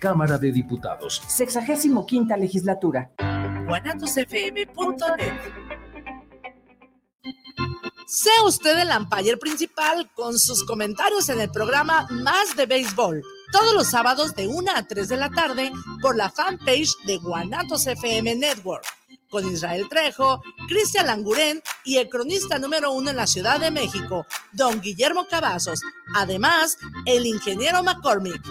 Cámara de Diputados. Sexagésimo quinta legislatura. guanatosfm.net Sea usted el umpire principal con sus comentarios en el programa Más de Béisbol, todos los sábados de 1 a 3 de la tarde por la fanpage de Guanatos FM Network, con Israel Trejo, Cristian Langurén y el cronista número uno en la Ciudad de México, don Guillermo Cavazos, además el ingeniero McCormick.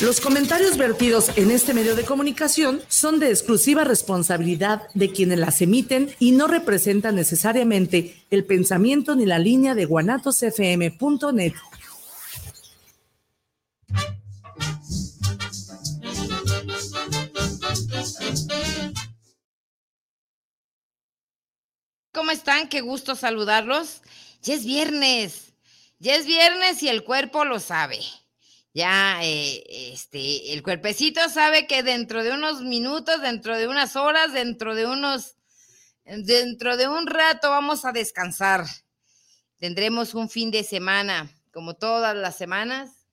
Los comentarios vertidos en este medio de comunicación son de exclusiva responsabilidad de quienes las emiten y no representan necesariamente el pensamiento ni la línea de guanatosfm.net. ¿Cómo están? Qué gusto saludarlos. Ya es viernes. Ya es viernes y el cuerpo lo sabe ya eh, este, el cuerpecito sabe que dentro de unos minutos, dentro de unas horas, dentro de unos, dentro de un rato vamos a descansar. Tendremos un fin de semana, como todas las semanas,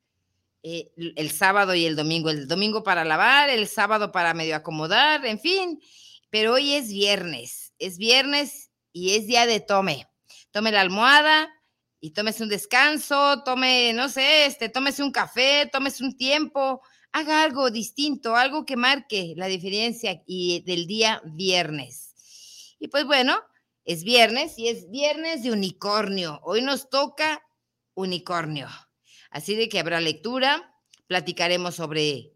eh, el sábado y el domingo. El domingo para lavar, el sábado para medio acomodar, en fin. Pero hoy es viernes, es viernes y es día de tome. Tome la almohada, y tómese un descanso, tome, no sé, este, tómese un café, tómese un tiempo, haga algo distinto, algo que marque la diferencia y del día viernes. Y pues bueno, es viernes y es viernes de unicornio. Hoy nos toca unicornio. Así de que habrá lectura, platicaremos sobre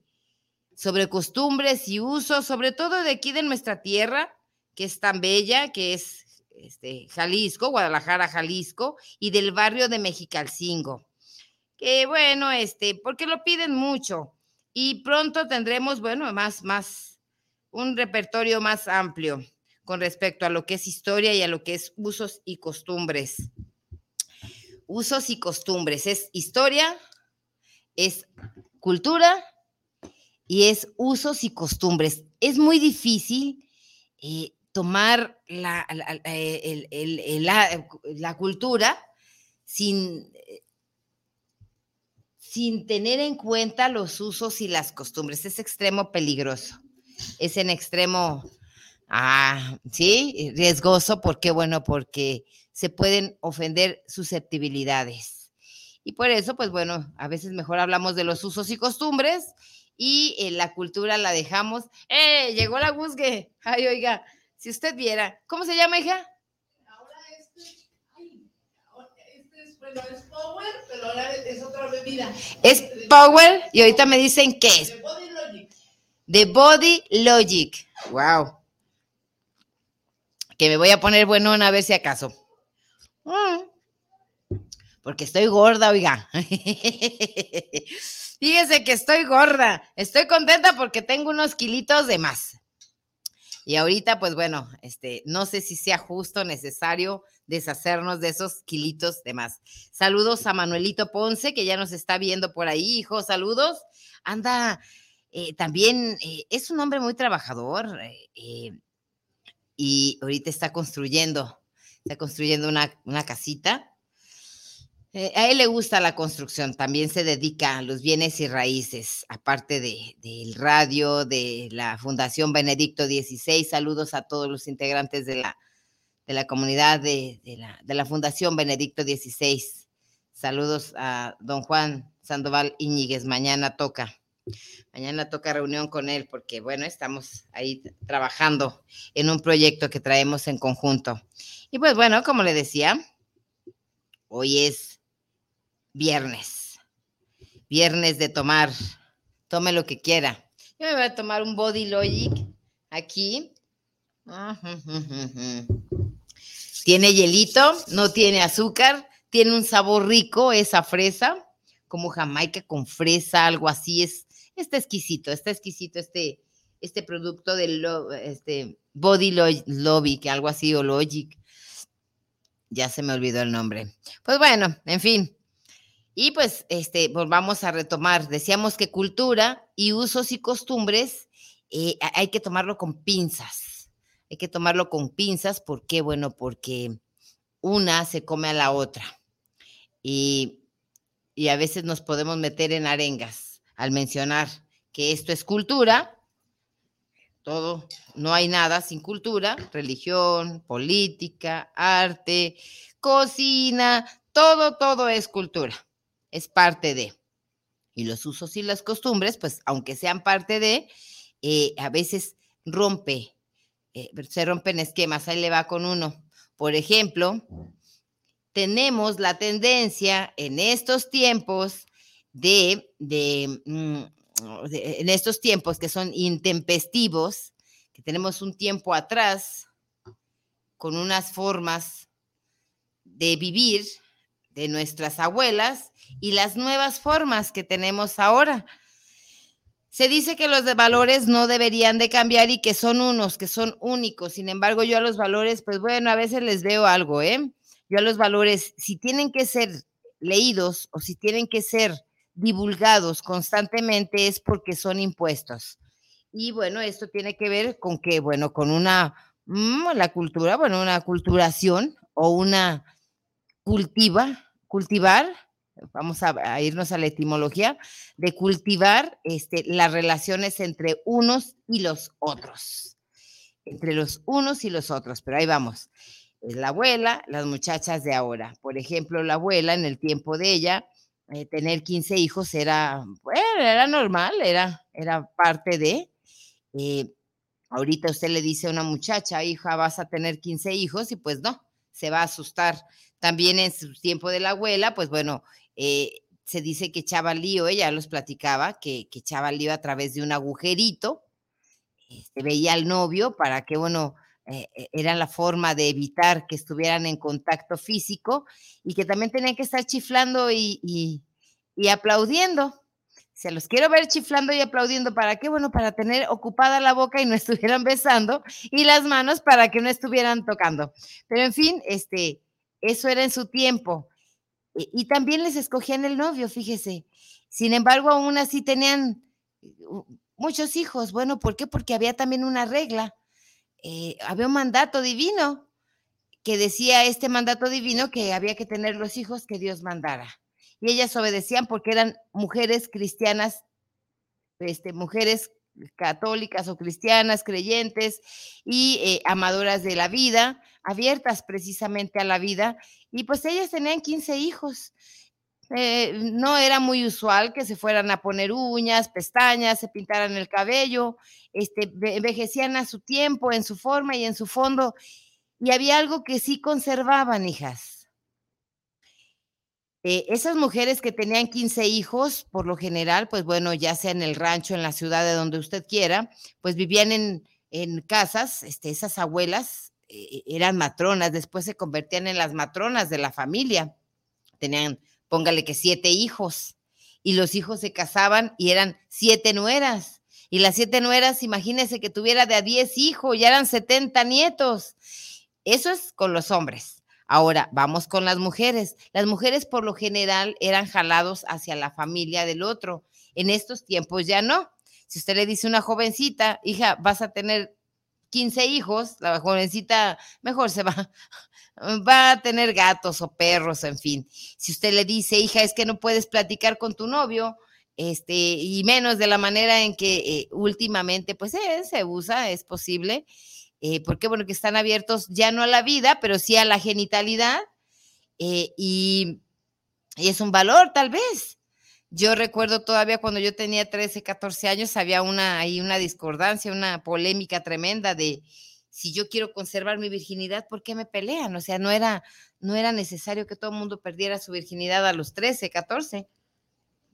sobre costumbres y usos, sobre todo de aquí de nuestra tierra, que es tan bella, que es este, Jalisco, Guadalajara, Jalisco, y del barrio de Mexicalcingo. Que bueno, este, porque lo piden mucho. Y pronto tendremos, bueno, más, más, un repertorio más amplio con respecto a lo que es historia y a lo que es usos y costumbres. Usos y costumbres. Es historia, es cultura y es usos y costumbres. Es muy difícil eh, tomar la, eh, la, cultura sin, eh, sin tener en cuenta los usos y las costumbres. Es extremo peligroso. Es en extremo, ah, sí, riesgoso. ¿Por qué? Bueno, porque se pueden ofender susceptibilidades. Y por eso, pues bueno, a veces mejor hablamos de los usos y costumbres y eh, la cultura la dejamos. ¡Eh! Llegó la busque. Ay, oiga, si usted viera, ¿cómo se llama, hija? Ahora este, ay, este es, bueno, es Power, pero ahora es otra bebida. Es Power y ahorita me dicen qué es. The Body Logic. The Body Logic. Wow. Que me voy a poner bueno a ver si acaso. Mm. Porque estoy gorda, oiga. Fíjese que estoy gorda. Estoy contenta porque tengo unos kilitos de más. Y ahorita, pues bueno, este, no sé si sea justo, necesario deshacernos de esos kilitos de más. Saludos a Manuelito Ponce, que ya nos está viendo por ahí, hijo, saludos. Anda, eh, también eh, es un hombre muy trabajador eh, y ahorita está construyendo, está construyendo una, una casita eh, a él le gusta la construcción, también se dedica a los bienes y raíces, aparte del radio, de la Fundación Benedicto XVI. Saludos a todos los integrantes de la, de la comunidad de, la, de, la, Fundación Benedicto XVI. Saludos a don Juan Sandoval Iñiguez. Mañana toca, mañana toca reunión con él porque, bueno, estamos ahí trabajando en un proyecto que traemos en conjunto. Y pues bueno, como le decía, hoy es viernes. Viernes de tomar. Tome lo que quiera. Yo me voy a tomar un Body Logic aquí. Tiene hielito, no tiene azúcar, tiene un sabor rico, esa fresa, como Jamaica con fresa, algo así. Es, está exquisito, está exquisito este, este producto del este, Body Logic, algo así, o Logic. Ya se me olvidó el nombre. Pues bueno, en fin, y pues, este, volvamos a retomar. Decíamos que cultura y usos y costumbres eh, hay que tomarlo con pinzas. Hay que tomarlo con pinzas. ¿Por qué? Bueno, porque una se come a la otra. Y y a veces nos podemos meter en arengas al mencionar que esto es cultura. Todo, no hay nada sin cultura, religión, política, arte, cocina, todo, todo es cultura, es parte de. Y los usos y las costumbres, pues aunque sean parte de, eh, a veces rompe, eh, se rompen esquemas, ahí le va con uno. Por ejemplo, tenemos la tendencia en estos tiempos de, mm, de, en estos tiempos que son intempestivos, que tenemos un tiempo atrás con unas formas de vivir de nuestras abuelas y las nuevas formas que tenemos ahora. Se dice que los de valores no deberían de cambiar y que son unos, que son únicos. Sin embargo, yo a los valores, pues bueno, a veces les veo algo, ¿eh? Yo a los valores, si tienen que ser leídos o si tienen que ser divulgados constantemente es porque son impuestos. Y bueno, esto tiene que ver con que, bueno, con una, mm, la cultura, bueno, una culturación o una cultiva, cultivar, vamos a, irnos a la etimología, de cultivar este, las relaciones entre unos y los otros, entre los unos y los otros, pero ahí vamos es la abuela, las muchachas de ahora. Por ejemplo, la abuela en el tiempo de ella, eh, tener 15 hijos era, bueno, era normal, era, era parte de... Eh, ahorita usted le dice a una muchacha, hija, vas a tener 15 hijos y pues no, se va a asustar. También en su tiempo de la abuela, pues bueno, eh, se dice que echaba lío, ella los platicaba, que, que echaba lío a través de un agujerito, este, veía al novio para que, bueno, eh, eh, era la forma de evitar que estuvieran en contacto físico y que también tenían que estar chiflando y, aplaudiendo. Se los quiero ver chiflando y aplaudiendo. ¿Para qué? Bueno, para tener ocupada la boca y no estuvieran besando y las manos para que no estuvieran tocando. Pero en fin, este, eso era en su tiempo. Y, también les escogían el novio, fíjese. Sin embargo, aún así tenían muchos hijos. Bueno, ¿por qué? Porque había también una regla eh, había un mandato divino que decía este mandato divino que había que tener los hijos que Dios mandara. Y ellas obedecían porque eran mujeres cristianas, este, mujeres católicas o cristianas, creyentes y eh, amadoras de la vida, abiertas precisamente a la vida. Y pues ellas tenían 15 hijos. Eh, no era muy usual que se fueran a poner uñas, pestañas, se pintaran el cabello, este, envejecían a su tiempo, en su forma y en su fondo, y había algo que sí conservaban, hijas. Eh, esas mujeres que tenían 15 hijos, por lo general, pues bueno, ya sea en el rancho, en la ciudad, de donde usted quiera, pues vivían en, en casas, este, esas abuelas eh, eran matronas, después se convertían en las matronas de la familia, tenían póngale que siete hijos, y los hijos se casaban y eran siete nueras. Y las siete nueras, imagínense que tuviera de a diez hijos, ya eran setenta nietos. Eso es con los hombres. Ahora, vamos con las mujeres. Las mujeres por lo general eran jalados hacia la familia del otro. En estos tiempos ya no. Si usted le dice a una jovencita, hija, vas a tener 15 hijos, la jovencita mejor se va, va a tener gatos o perros, en fin. Si usted le dice, hija, es que no puedes platicar con tu novio, este, y menos de la manera en que eh, últimamente, pues eh, se usa, es posible, eh, porque bueno, que están abiertos ya no a la vida, pero sí a la genitalidad, y, y es un valor tal vez. Yo recuerdo todavía cuando yo tenía 13, 14 años, había una, ahí una discordancia, una polémica tremenda de si yo quiero conservar mi virginidad, ¿por qué me pelean? O sea, no era, no era necesario que todo el mundo perdiera su virginidad a los 13, 14.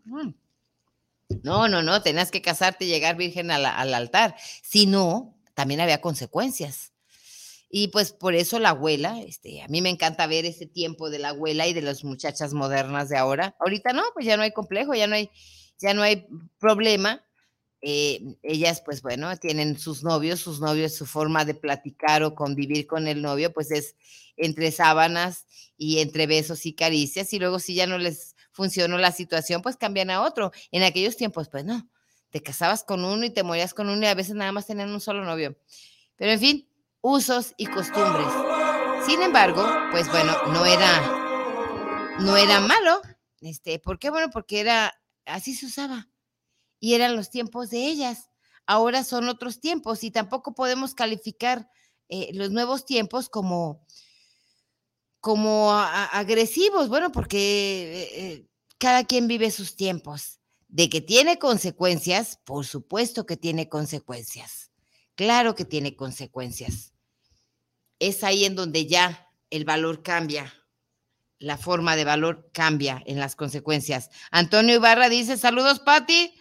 Mm. No, no, no, tenías que casarte y llegar virgen al altar. Si no, también había consecuencias. Y pues por eso la abuela, este, a mí me encanta ver ese tiempo de la abuela y de las muchachas modernas de ahora. Ahorita no, pues ya no hay complejo, ya no hay, ya no hay problema. Eh, ellas, pues bueno, tienen sus novios, sus novios, su forma de platicar o convivir con el novio, pues es entre sábanas y entre besos y caricias. Y luego si ya no les funcionó la situación, pues cambian a otro. En aquellos tiempos, pues no, te casabas con uno y te morías con uno y a veces nada más tenían un solo novio. Pero en fin, usos y costumbres. Sin embargo, pues bueno, no era, no era malo. Este, ¿Por qué? Bueno, porque era, así se usaba. Y eran los tiempos de ellas. Ahora son otros tiempos y tampoco podemos calificar eh, los nuevos tiempos como, como agresivos, bueno, porque eh, cada quien vive sus tiempos. De que tiene consecuencias, por supuesto que tiene consecuencias. Claro que tiene consecuencias. Es ahí en donde ya el valor cambia, la forma de valor cambia en las consecuencias. Antonio Ibarra dice, saludos, Patti.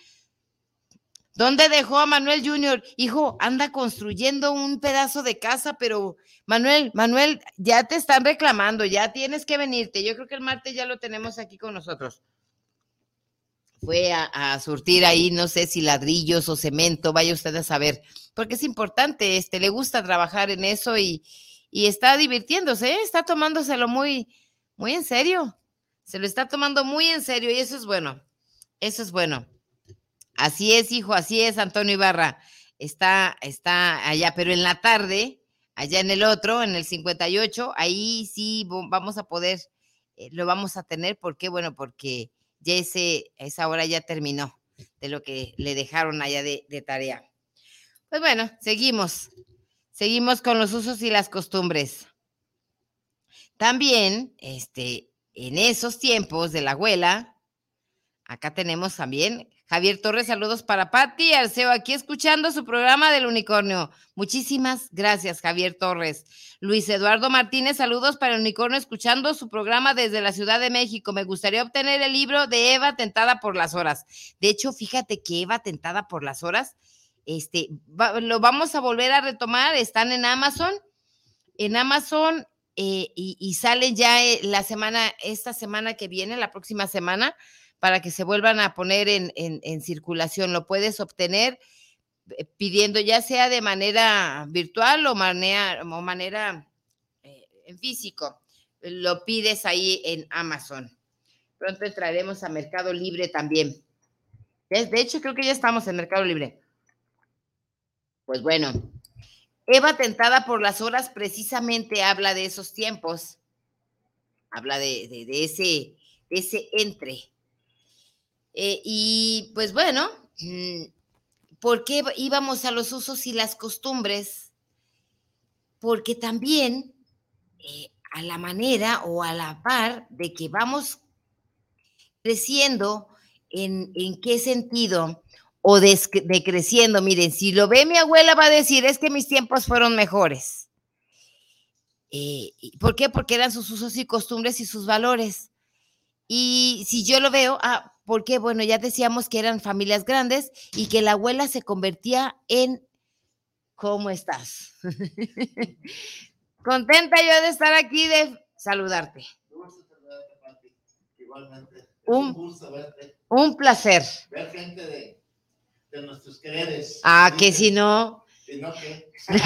¿Dónde dejó a Manuel Junior? Hijo, anda construyendo un pedazo de casa, pero Manuel, Manuel, ya te están reclamando, ya tienes que venirte. Yo creo que el martes ya lo tenemos aquí con nosotros. Fue a, surtir ahí, no sé si ladrillos o cemento, vaya usted a saber, porque es importante, este, le gusta trabajar en eso y, y está divirtiéndose, ¿eh? está tomándoselo muy, muy en serio. Se lo está tomando muy en serio y eso es bueno. Eso es bueno. Así es, hijo, así es, Antonio Ibarra. Está, está allá, pero en la tarde, allá en el otro, en el 58, ahí sí vamos a poder, eh, lo vamos a tener. ¿Por qué? Bueno, porque ya esa hora ya terminó de lo que le dejaron allá de, de tarea. Pues bueno, seguimos. Seguimos con los usos y las costumbres. También, este, en esos tiempos de la abuela, acá tenemos también Javier Torres, saludos para Patti Arceo, aquí escuchando su programa del unicornio. Muchísimas gracias, Javier Torres. Luis Eduardo Martínez, saludos para el unicornio, escuchando su programa desde la Ciudad de México. Me gustaría obtener el libro de Eva Tentada por las Horas. De hecho, fíjate que Eva Tentada por las Horas, este, lo vamos a volver a retomar, están en Amazon, en Amazon eh, y, y, salen ya eh, la semana, esta semana que viene, la próxima semana para que se vuelvan a poner en, circulación. Lo puedes obtener eh, pidiendo ya sea de manera virtual o manera, o manera eh, en físico. Lo pides ahí en Amazon. Pronto entraremos a Mercado Libre también. De hecho, creo que ya estamos en Mercado Libre. Pues bueno, Eva Tentada por las Horas precisamente habla de esos tiempos, habla de, ese, de ese entre, eh, y pues bueno, mm, ¿por qué íbamos a los usos y las costumbres? Porque también eh, a la manera o a la par de que vamos creciendo, ¿en, qué sentido? O decreciendo, miren, si lo ve mi abuela va a decir, es que mis tiempos fueron mejores. Eh, ¿Por qué? Porque eran sus usos y costumbres y sus valores. Y si yo lo veo, ah, porque, bueno, ya decíamos que eran familias grandes y que la abuela se convertía en, ¿cómo estás? Contenta yo de estar aquí, de saludarte. Un, un placer. Ver gente de, de nuestros quereres. Ah, que si no. Si no, ¿qué?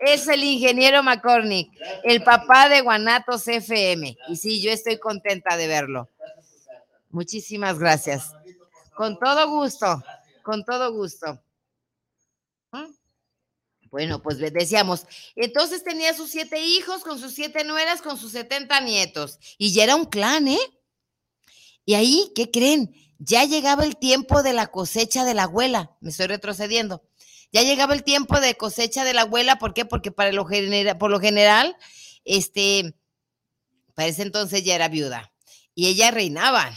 es el ingeniero McCormick, el papá de Guanatos FM. Y sí, yo estoy contenta de verlo. Muchísimas gracias. Con todo gusto, con todo gusto. ¿Mm? Bueno, pues decíamos, entonces tenía sus siete hijos, con sus siete nueras, con sus setenta nietos, y ya era un clan, ¿eh? Y ahí, ¿qué creen? Ya llegaba el tiempo de la cosecha de la abuela, me estoy retrocediendo. Ya llegaba el tiempo de cosecha de la abuela, ¿por qué? Porque para lo por lo general, este, para ese entonces ya era viuda, y ella reinaba,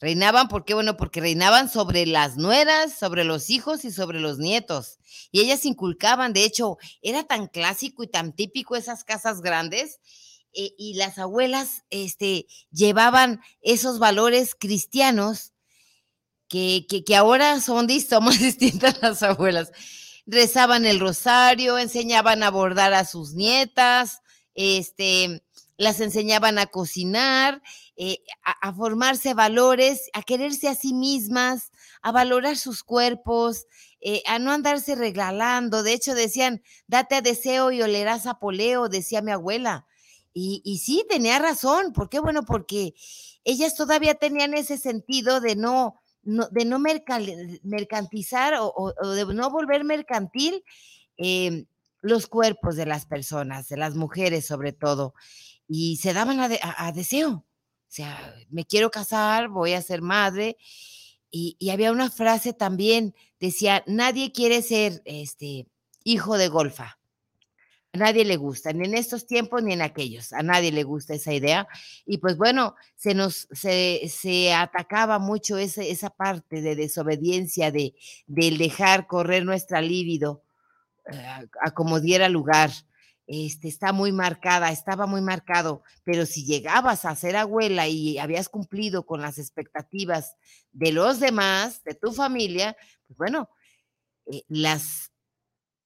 Reinaban, ¿por qué? Bueno, porque reinaban sobre las nueras, sobre los hijos y sobre los nietos. Y ellas inculcaban, de hecho, era tan clásico y tan típico esas casas grandes. Eh, y las abuelas este, llevaban esos valores cristianos que, que, ahora son, más distintas las abuelas. Rezaban el rosario, enseñaban a bordar a sus nietas, este, las enseñaban a cocinar, eh, a, formarse valores, a quererse a sí mismas, a valorar sus cuerpos, eh, a no andarse regalando. De hecho, decían, date a deseo y olerás a poleo, decía mi abuela. Y, sí, tenía razón. ¿Por qué? Bueno, porque ellas todavía tenían ese sentido de no, de no mercantizar o, de no volver mercantil em, los cuerpos de las personas, de las mujeres sobre todo y se daban a, deseo, O sea, me quiero casar, voy a ser madre. Y, había una frase también, decía, nadie quiere ser este hijo de golfa. A nadie le gusta, ni en estos tiempos ni en aquellos. A nadie le gusta esa idea. Y pues bueno, se nos se, se atacaba mucho esa, esa parte de desobediencia, de, dejar correr nuestra libido eh, a como diera lugar. Este, está muy marcada, estaba muy marcado, pero si llegabas a ser abuela y habías cumplido con las expectativas de los demás, de tu familia, pues bueno, eh, las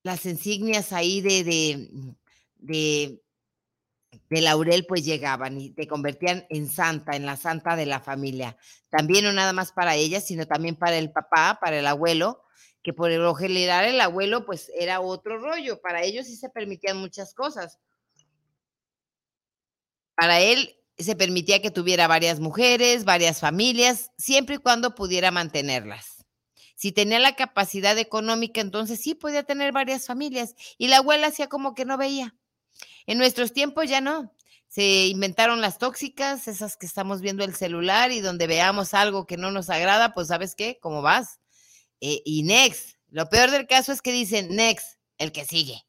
las insignias ahí de, de, de, de, laurel pues llegaban y te convertían en santa, en la santa de la familia. También no nada más para ella, sino también para el papá, para el abuelo, que por lo general el abuelo pues era otro rollo. Para ellos sí se permitían muchas cosas. Para él se permitía que tuviera varias mujeres, varias familias, siempre y cuando pudiera mantenerlas. Si tenía la capacidad económica, entonces sí podía tener varias familias. Y la abuela hacía como que no veía. En nuestros tiempos ya no. Se inventaron las tóxicas, esas que estamos viendo el celular y donde veamos algo que no nos agrada, pues sabes qué, ¿cómo vas? Eh, y next. Lo peor del caso es que dicen next, el que sigue.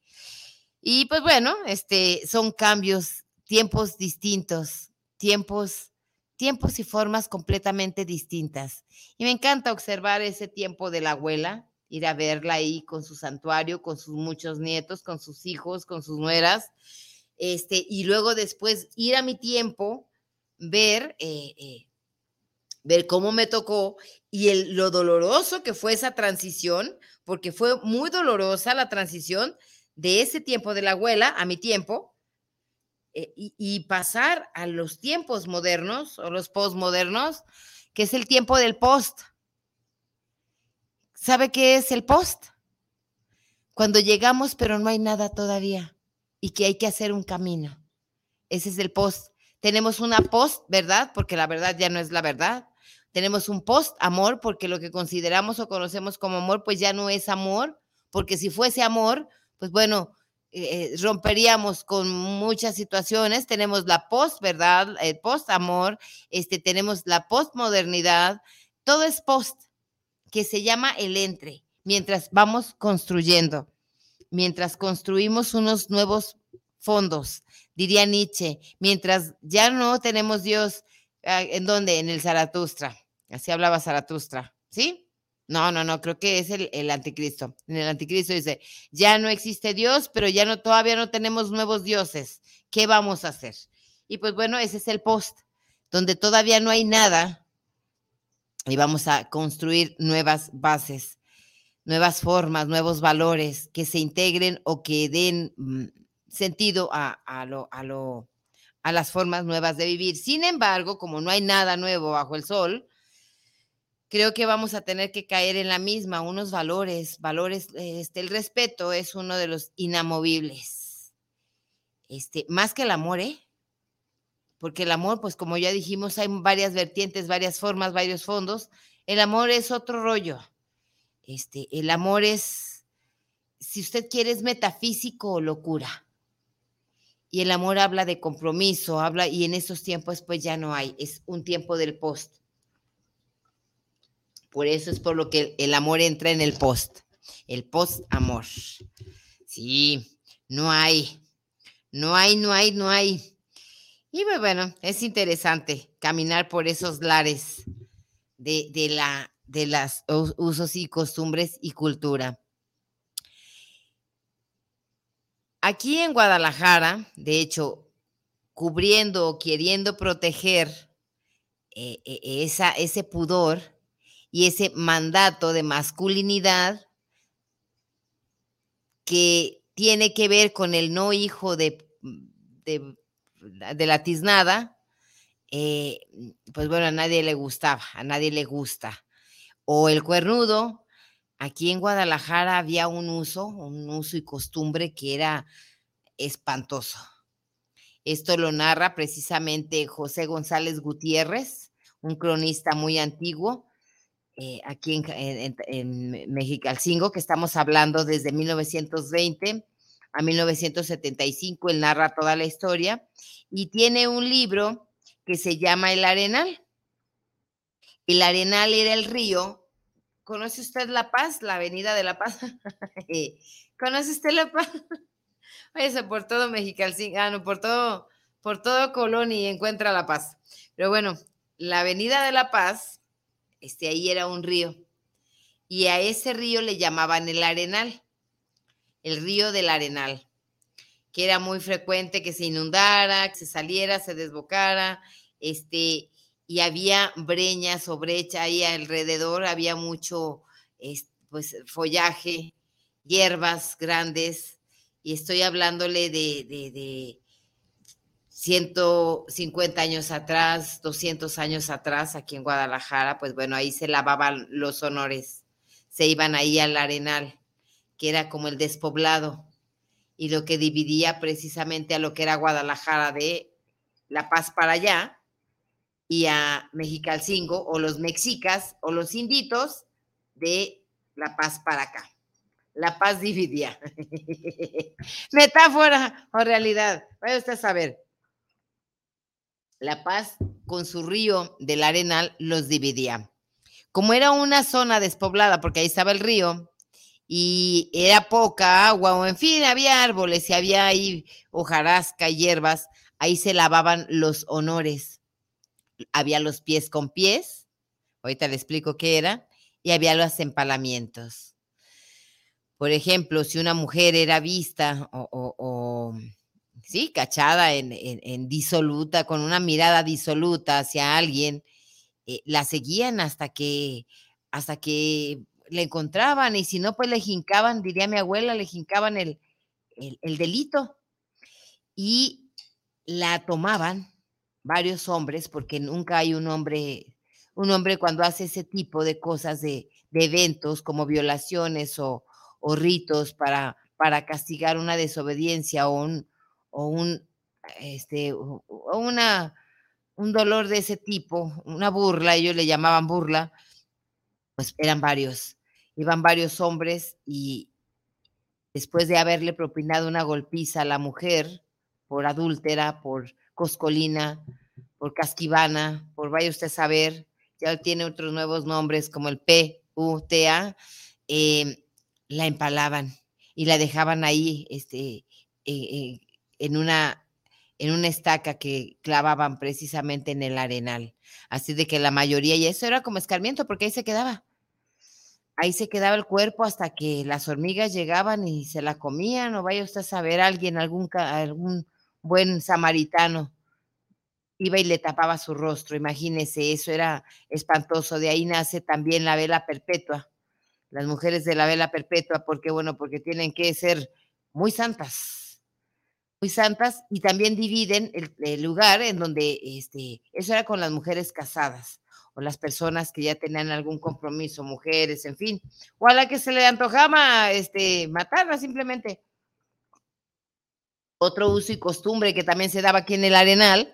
Y pues bueno, este, son cambios, tiempos distintos, tiempos tiempos y formas completamente distintas. Y me encanta observar ese tiempo de la abuela, ir a verla ahí con su santuario, con sus muchos nietos, con sus hijos, con sus nueras, este, y luego después ir a mi tiempo, ver, eh, eh, ver cómo me tocó y el, lo doloroso que fue esa transición, porque fue muy dolorosa la transición de ese tiempo de la abuela a mi tiempo, eh, y, pasar a los tiempos modernos o los postmodernos, que es el tiempo del post. ¿Sabe qué es el post? Cuando llegamos pero no hay nada todavía y que hay que hacer un camino. Ese es el post. Tenemos una post, ¿verdad? Porque la verdad ya no es la verdad. Tenemos un post amor porque lo que consideramos o conocemos como amor pues ya no es amor, porque si fuese amor, pues bueno, eh, romperíamos con muchas situaciones. Tenemos la post, ¿verdad? El post amor, este, tenemos la postmodernidad, todo es post, que se llama el entre, mientras vamos construyendo, mientras construimos unos nuevos fondos, diría Nietzsche, mientras ya no tenemos Dios, ah, ¿en dónde? En el Zaratustra, así hablaba Zaratustra, ¿sí? No, no, no, creo que es el, anticristo. En el anticristo dice, ya no existe Dios, pero ya no, todavía no tenemos nuevos dioses. ¿Qué vamos a hacer? Y pues bueno, ese es el post, donde todavía no hay nada y vamos a construir nuevas bases, nuevas formas, nuevos valores que se integren o que den mm, sentido a, lo, a, lo, a las formas nuevas de vivir. Sin embargo, como no hay nada nuevo bajo el sol, creo que vamos a tener que caer en la misma, unos valores, valores, este, el respeto es uno de los inamovibles. Este, más que el amor, ¿eh? Porque el amor, pues como ya dijimos, hay varias vertientes, varias formas, varios fondos. El amor es otro rollo. Este, el amor es, si usted quiere, es metafísico o locura. Y el amor habla de compromiso, habla, y en esos tiempos pues ya no hay, es un tiempo del post por eso es por lo que el amor entra en el post, el post-amor. Sí, no hay, no hay, no hay, no hay. Y pues, bueno, es interesante caminar por esos lares de, de la, de las usos y costumbres y cultura. Aquí en Guadalajara, de hecho, cubriendo o queriendo proteger eh, eh, esa, ese pudor, y ese mandato de masculinidad que tiene que ver con el no hijo de, de, la tiznada, eh, pues bueno, a nadie le gustaba, a nadie le gusta. O el cuernudo, aquí en Guadalajara había un uso, un uso y costumbre que era espantoso. Esto lo narra precisamente José González Gutiérrez, un cronista muy antiguo, eh, aquí en, en, en Mexicalcingo, que estamos hablando desde 1920 a 1975, él narra toda la historia y tiene un libro que se llama el Arenal. El Arenal era el río. ¿Conoce usted La Paz, la Avenida de La Paz? ¿Conoce usted La Paz? Váyase por todo Mexicalcingo, por todo, por todo Colón y encuentra La Paz. Pero bueno, la Avenida de La Paz, este, ahí era un río. Y a ese río le llamaban el Arenal, el río del Arenal que era muy frecuente que se inundara, que se saliera, se desbocara, este, y había breñas o brecha ahí alrededor, había mucho pues, follaje, hierbas grandes, y estoy hablándole de, de, de 150 años atrás, 200 años atrás, aquí en Guadalajara, pues bueno, ahí se lavaban los honores, se iban ahí al arenal, que era como el despoblado y lo que dividía precisamente a lo que era Guadalajara de La Paz para allá y a Mexicalcingo o los mexicas o los inditos de La Paz para acá. La Paz dividía. Metáfora o realidad. Vaya usted a saber. La Paz con su río del Arenal los dividía. Como era una zona despoblada, porque ahí estaba el río, y era poca agua, o en fin, había árboles y había ahí hojarasca, hierbas, ahí se lavaban los honores. Había los pies con pies, ahorita le explico qué era, y había los empalamientos. Por ejemplo, si una mujer era vista o, sí, cachada en, disoluta, con una mirada disoluta hacia alguien, eh, la seguían hasta que, hasta que le encontraban y si no, pues le jincaban, diría mi abuela, le jincaban el, el, delito. Y la tomaban varios hombres, porque nunca hay un hombre, un hombre cuando hace ese tipo de cosas, de, de eventos como violaciones o, o ritos para, para, castigar una desobediencia o un, o un, este, o una, un dolor de ese tipo, una burla, ellos le llamaban burla, pues eran varios iban varios hombres y después de haberle propinado una golpiza a la mujer por adúltera, por coscolina, por casquivana, por vaya usted a saber, ya tiene otros nuevos nombres como el P-U-T-A, em, la empalaban y la dejaban ahí este, eh, eh, en, una, en una estaca que clavaban precisamente en el arenal. Así de que la mayoría, y eso era como escarmiento porque ahí se quedaba. Ahí se quedaba el cuerpo hasta que las hormigas llegaban y se la comían, o vaya usted a saber, alguien, algún, algún buen samaritano iba y le tapaba su rostro, imagínese, eso era espantoso, de ahí nace también la vela perpetua, las mujeres de la vela perpetua, porque bueno, porque tienen que ser muy santas, muy santas, y también dividen el, el lugar en donde, este, eso era con las mujeres casadas, o las personas que ya tenían algún compromiso, mujeres, en fin, o a la que se le antojaba este, matarla simplemente. Otro uso y costumbre que también se daba aquí en el Arenal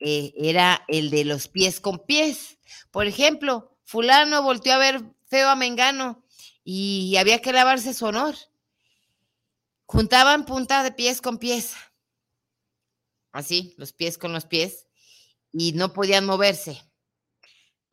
eh, era el de los pies con pies. Por ejemplo, fulano volteó a ver feo a Mengano y había que lavarse su honor. Juntaban punta de pies con pies, así, los pies con los pies, y no podían moverse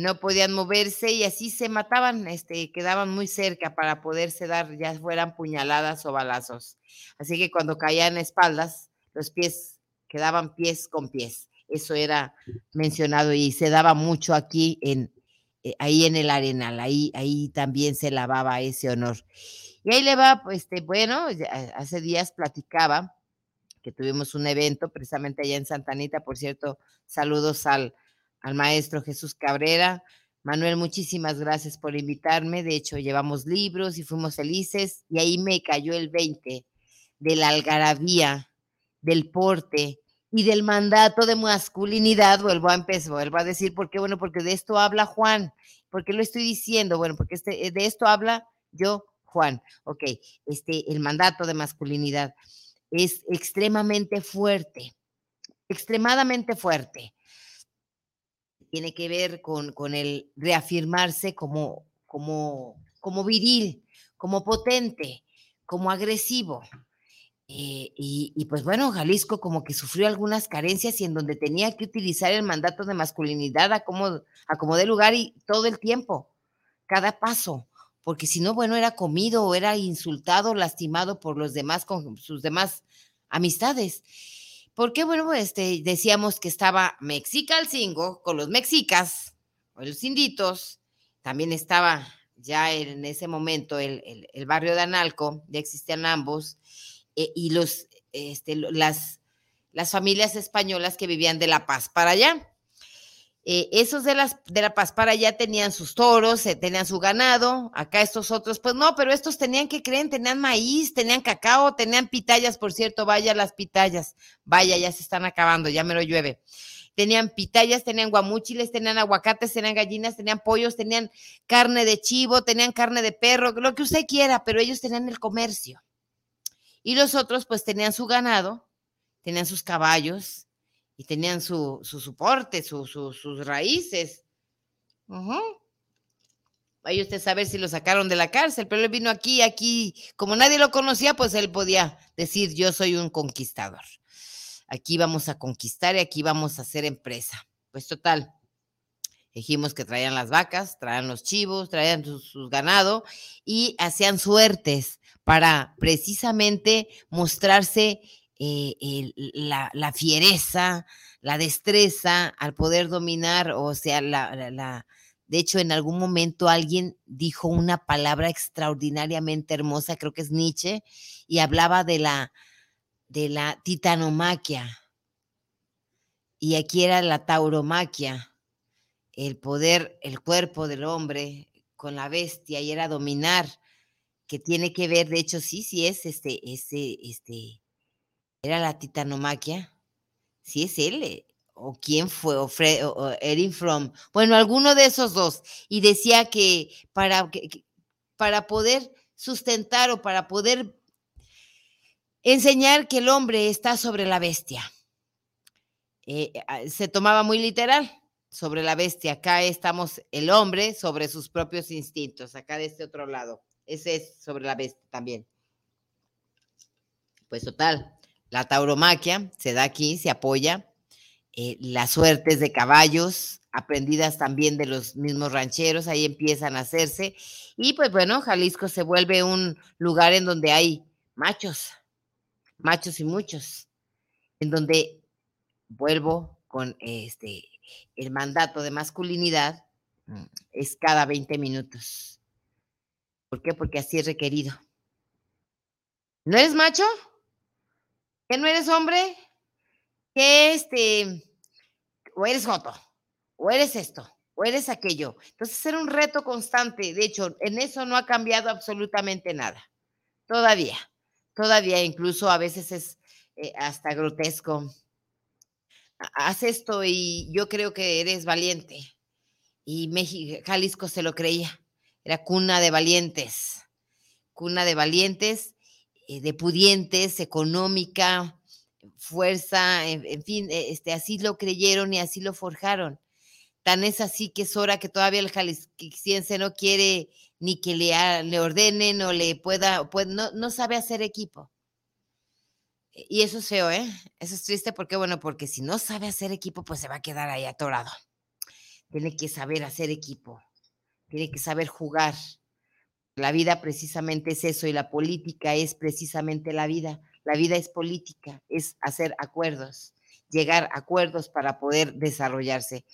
no podían moverse y así se mataban, este, quedaban muy cerca para poderse dar, ya fueran puñaladas o balazos. Así que cuando caían espaldas, los pies quedaban pies con pies. Eso era mencionado y se daba mucho aquí en eh, ahí en el Arenal, ahí ahí también se lavaba ese honor. Y ahí le va, pues, este, bueno, hace días platicaba que tuvimos un evento precisamente allá en Santanita, por cierto, saludos al al maestro Jesús Cabrera. Manuel, muchísimas gracias por invitarme. De hecho, llevamos libros y fuimos felices y ahí me cayó el 20 de la algarabía, del porte y del mandato de masculinidad. Vuelvo a empezar, vuelvo a decir, ¿por qué? Bueno, porque de esto habla Juan. ¿Por qué lo estoy diciendo? Bueno, porque este, de esto habla yo, Juan. Ok, este, el mandato de masculinidad es extremadamente fuerte, extremadamente fuerte tiene que ver con, con el reafirmarse como, como, como viril, como potente, como agresivo. Eh, y, y, pues bueno, Jalisco como que sufrió algunas carencias y en donde tenía que utilizar el mandato de masculinidad a como, a como de lugar y todo el tiempo, cada paso, porque si no, bueno, era comido o era insultado, lastimado por los demás, con sus demás amistades. Porque, bueno, este, decíamos que estaba Mexicalcingo con los mexicas, o los inditos, también estaba ya en ese momento el, el, barrio de Analco, ya existían ambos, eh, y los, este, las, las familias españolas que vivían de La Paz para allá. Eh, esos de, las, de La Paz para allá tenían sus toros, eh, tenían su ganado, acá estos otros, pues no, pero estos tenían que creen, tenían maíz, tenían cacao, tenían pitayas, por cierto, vaya las pitayas, vaya, ya se están acabando, ya me lo llueve. Tenían pitayas, tenían guamúchiles, tenían aguacates, tenían gallinas, tenían pollos, tenían carne de chivo, tenían carne de perro, lo que usted quiera, pero ellos tenían el comercio. Y los otros pues tenían su ganado, tenían sus caballos y tenían su, su soporte, su, su, sus raíces. Vaya usted saber si lo sacaron de la cárcel, pero él vino aquí, aquí, como nadie lo conocía, pues él podía decir, yo soy un conquistador. Aquí vamos a conquistar y aquí vamos a hacer empresa. Pues total, dijimos que traían las vacas, traían los chivos, traían sus, sus ganado y hacían suertes para precisamente mostrarse eh, la, fiereza, la destreza al poder dominar, o sea, la, la, la, de hecho en algún momento alguien dijo una palabra extraordinariamente hermosa, creo que es Nietzsche, y hablaba de la, de la titanomaquia, y aquí era la tauromaquia, el poder, el cuerpo del hombre con la bestia, y era dominar que tiene que ver, de hecho, sí, sí es este, este, este, era la titanomaquia, sí es él, o quién fue, o, Fred, o, Erin Fromm, bueno, alguno de esos dos, y decía que para, para poder sustentar o para poder enseñar que el hombre está sobre la bestia. Eh, se tomaba muy literal sobre la bestia. Acá estamos el hombre sobre sus propios instintos, acá de este otro lado. Ese es sobre la bestia también. Pues total, la tauromaquia se da aquí, se apoya. Eh, las suertes de caballos, aprendidas también de los mismos rancheros, ahí empiezan a hacerse. Y pues bueno, Jalisco se vuelve un lugar en donde hay machos, machos y muchos, en donde vuelvo con este el mandato de masculinidad es cada 20 minutos. ¿Por qué? Porque así es requerido. ¿No eres macho? ¿Que no eres hombre? ¿Que este, o eres joto? ¿O eres esto? ¿O eres aquello? Entonces era un reto constante. De hecho, en eso no ha cambiado absolutamente nada. Todavía. Todavía incluso a veces es eh, hasta grotesco. Haz esto y yo creo que eres valiente. Y México, Jalisco se lo creía era cuna de valientes, cuna de valientes, de pudientes, económica, fuerza, en, fin, este, así lo creyeron y así lo forjaron. Tan es así que es hora que todavía el jalisciense no quiere ni que le, le ordenen o le pueda, pues, no, no sabe hacer equipo. Y eso es feo, ¿eh? Eso es triste porque, bueno, porque si no sabe hacer equipo, pues se va a quedar ahí atorado. Tiene que saber hacer equipo tiene que saber jugar. La vida precisamente es eso y la política es precisamente la vida. La vida es política, es hacer acuerdos, llegar a acuerdos para poder desarrollarse.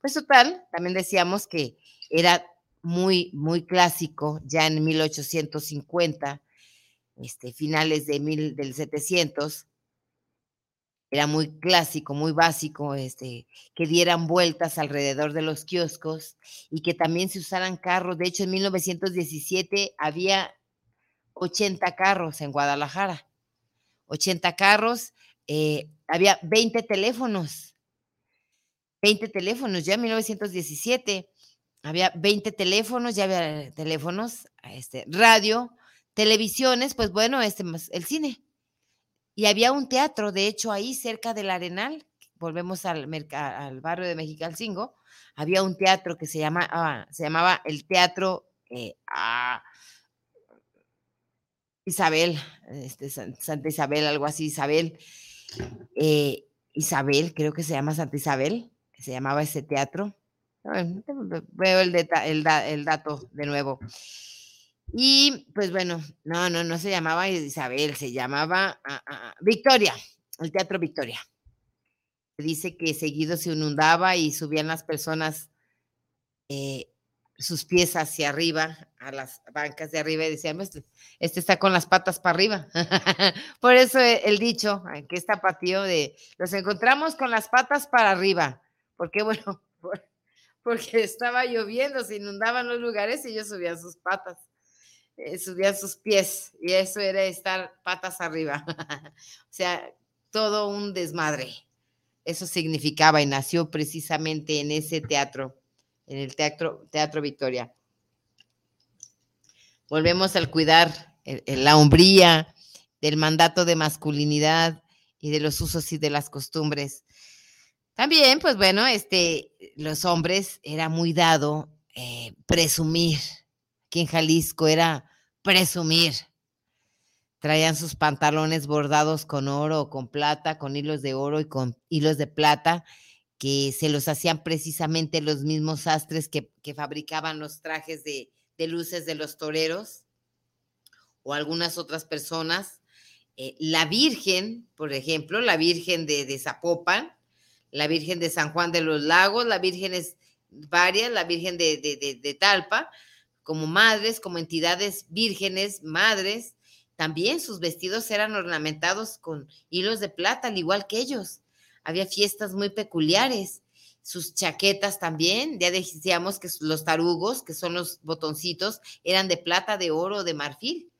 Pues total, también decíamos que era muy, muy clásico ya en 1850, este, finales de mil, del 700, era muy clásico, muy básico, este, que dieran vueltas alrededor de los kioscos y que también se usaran carros. De hecho, en 1917 había 80 carros en Guadalajara. 80 carros, eh, había 20 teléfonos. 20 teléfonos, ya en 1917 había 20 teléfonos, ya había teléfonos, este, radio, televisiones, pues bueno, este, el cine y había un teatro, de hecho, ahí cerca del Arenal, volvemos al, barrio de Mexicalcingo, había un teatro que se, llama, ah, se llamaba el Teatro, eh, ah, Isabel, este, Santa Isabel, algo así, Isabel. Eh, Isabel, creo que se llama Santa Isabel, que se llamaba ese teatro. Veo el, el, dato de nuevo. Y pues bueno, no, no, no se llamaba Isabel, se llamaba ah, ah, ah, Victoria, el Teatro Victoria. Dice que seguido se inundaba y subían las personas eh, sus pies hacia arriba, a las bancas de arriba, y decían, este, este está con las patas para arriba. Por eso e, el dicho, que está patio de, los encontramos con las patas para arriba. porque Bueno, porque estaba lloviendo, se inundaban los lugares y ellos subían sus patas, eh, subían sus pies, y eso era estar patas arriba. o sea, todo un desmadre. Eso significaba y nació precisamente en ese teatro en el Teatro, teatro Victoria. Volvemos al cuidar la hombría del mandato de masculinidad y de los usos y de las costumbres. También, pues bueno, este, los hombres era muy dado eh, presumir. En Jalisco era presumir. Traían sus pantalones bordados con oro con plata, con hilos de oro y con hilos de plata, que se los hacían precisamente los mismos sastres que, fabricaban los trajes de, luces de los toreros o algunas otras personas. Eh, la Virgen, por ejemplo, la Virgen de, Zapopan, la Virgen de San Juan de los Lagos, la Virgen es varias, la Virgen de Talpa, como madres, como entidades vírgenes, madres, también sus vestidos eran ornamentados con hilos de plata, al igual que ellos había fiestas muy peculiares. Sus chaquetas también, ya decíamos que los tarugos, que son los botoncitos, eran de plata, de oro, de marfil.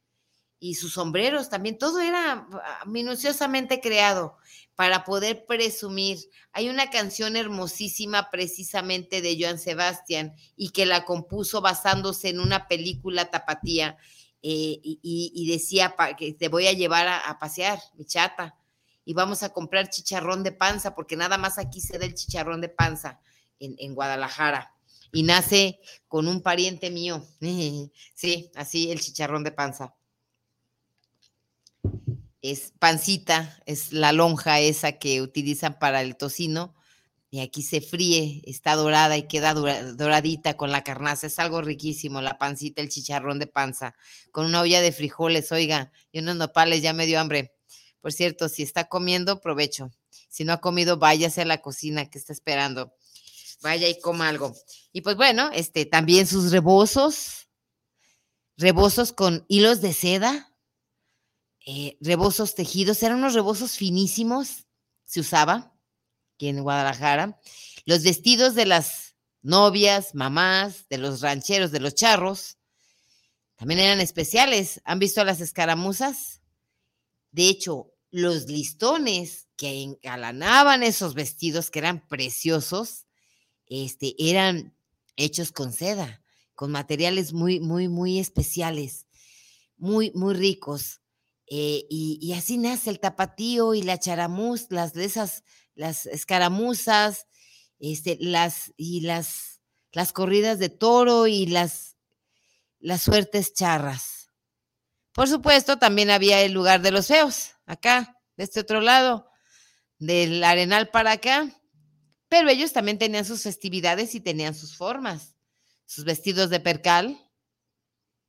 Y sus sombreros también, todo era ah, minuciosamente creado para poder presumir. Hay una canción hermosísima precisamente de Joan Sebastián y que la compuso basándose en una película tapatía eh, y, decía que te voy a llevar a, a pasear, mi chata y vamos a comprar chicharrón de panza, porque nada más aquí se da el chicharrón de panza en, Guadalajara. Y nace con un pariente mío. sí, así el chicharrón de panza. Es pancita, es la lonja esa que utilizan para el tocino. Y aquí se fríe, está dorada y queda doradita con la carnaza. Es algo riquísimo, la pancita, el chicharrón de panza, con una olla de frijoles, oiga, y unos nopales, ya me dio hambre. Por cierto, si está comiendo, provecho. Si no ha comido, váyase a la cocina que está esperando. Vaya y coma algo. Y pues bueno, este, también sus rebozos, rebozos con hilos de seda, eh, rebozos tejidos, eran unos rebozos finísimos, se usaba aquí en Guadalajara. Los vestidos de las novias, mamás, de los rancheros, de los charros, también eran especiales. ¿Han visto las escaramuzas? De hecho, los listones que engalanaban esos vestidos, que eran preciosos, este, eran hechos con seda, con materiales muy, muy, muy especiales, muy, muy ricos. Eh, y, así nace el tapatío y la charamuz, las esas, las escaramuzas, este, las, y las, las corridas de toro y las, las suertes charras. Por supuesto, también había el lugar de los feos acá, de este otro lado, del arenal para acá. Pero ellos también tenían sus festividades y tenían sus formas. Sus vestidos de percal,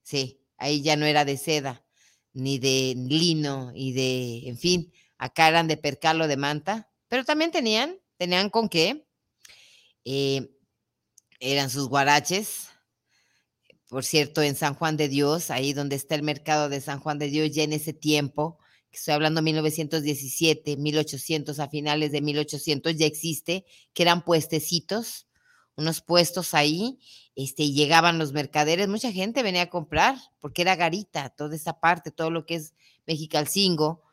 sí, ahí ya no era de seda, ni de lino, y de, en fin, acá eran de percal o de manta, pero también tenían, tenían con qué. Eh, eran sus guaraches, por cierto, en San Juan de Dios, ahí donde está el mercado de San Juan de Dios, ya en ese tiempo, estoy hablando 1917, 1800, a finales de 1800 ya existe, que eran puestecitos, unos puestos ahí, este, y llegaban los mercaderes, mucha gente venía a comprar, porque era garita, toda esa parte, todo lo que es Mexicalcingo,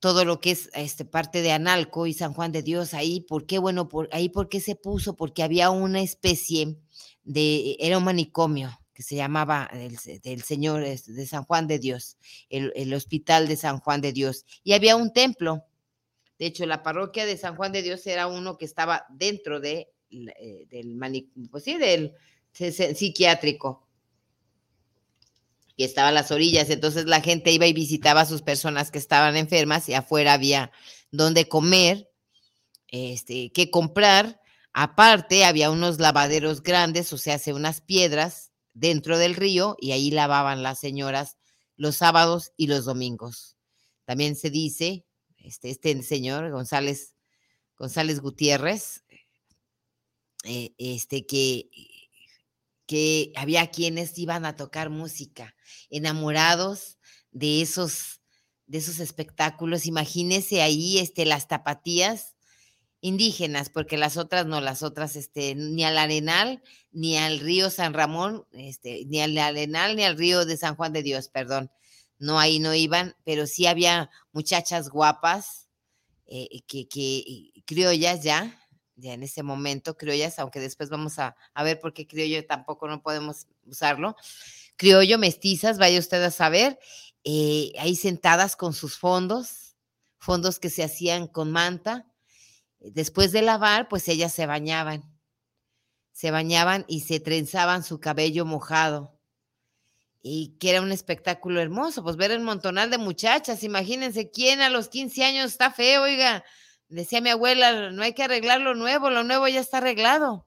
todo lo que es este, parte de Analco y San Juan de Dios, ahí, ¿por qué? Bueno, por, ahí, ¿por qué se puso? Porque había una especie de, era un manicomio, que se llamaba del, Señor de San Juan de Dios, el, Hospital de San Juan de Dios. Y había un templo. De hecho, la parroquia de San Juan de Dios era uno que estaba dentro de, eh, del, pues sí, del psiquiátrico. que estaba a las orillas, entonces la gente iba y visitaba a sus personas que estaban enfermas y afuera había donde comer, este, que comprar. Aparte, había unos lavaderos grandes, o sea, hace unas piedras dentro del río y ahí lavaban las señoras los sábados y los domingos. También se dice, este, este señor González, González Gutiérrez, eh, este, que, que había quienes iban a tocar música, enamorados de esos, de esos espectáculos. Imagínese ahí este, las tapatías indígenas, porque las otras no, las otras, este, ni al Arenal, ni al río San Ramón, este, ni al Arenal, ni al río de San Juan de Dios, perdón. No, ahí no iban, pero sí había muchachas guapas, eh, que, que criollas ya, ya en ese momento, criollas, aunque después vamos a, a ver por qué criollo tampoco no podemos usarlo. Criollo, mestizas, vaya usted a saber, eh, ahí sentadas con sus fondos, fondos que se hacían con manta, después de lavar, pues ellas se bañaban, se bañaban y se trenzaban su cabello mojado. Y que era un espectáculo hermoso, pues ver el montonal de muchachas, imagínense quién a los 15 años está feo, oiga, decía mi abuela, no hay que arreglar lo nuevo, lo nuevo ya está arreglado.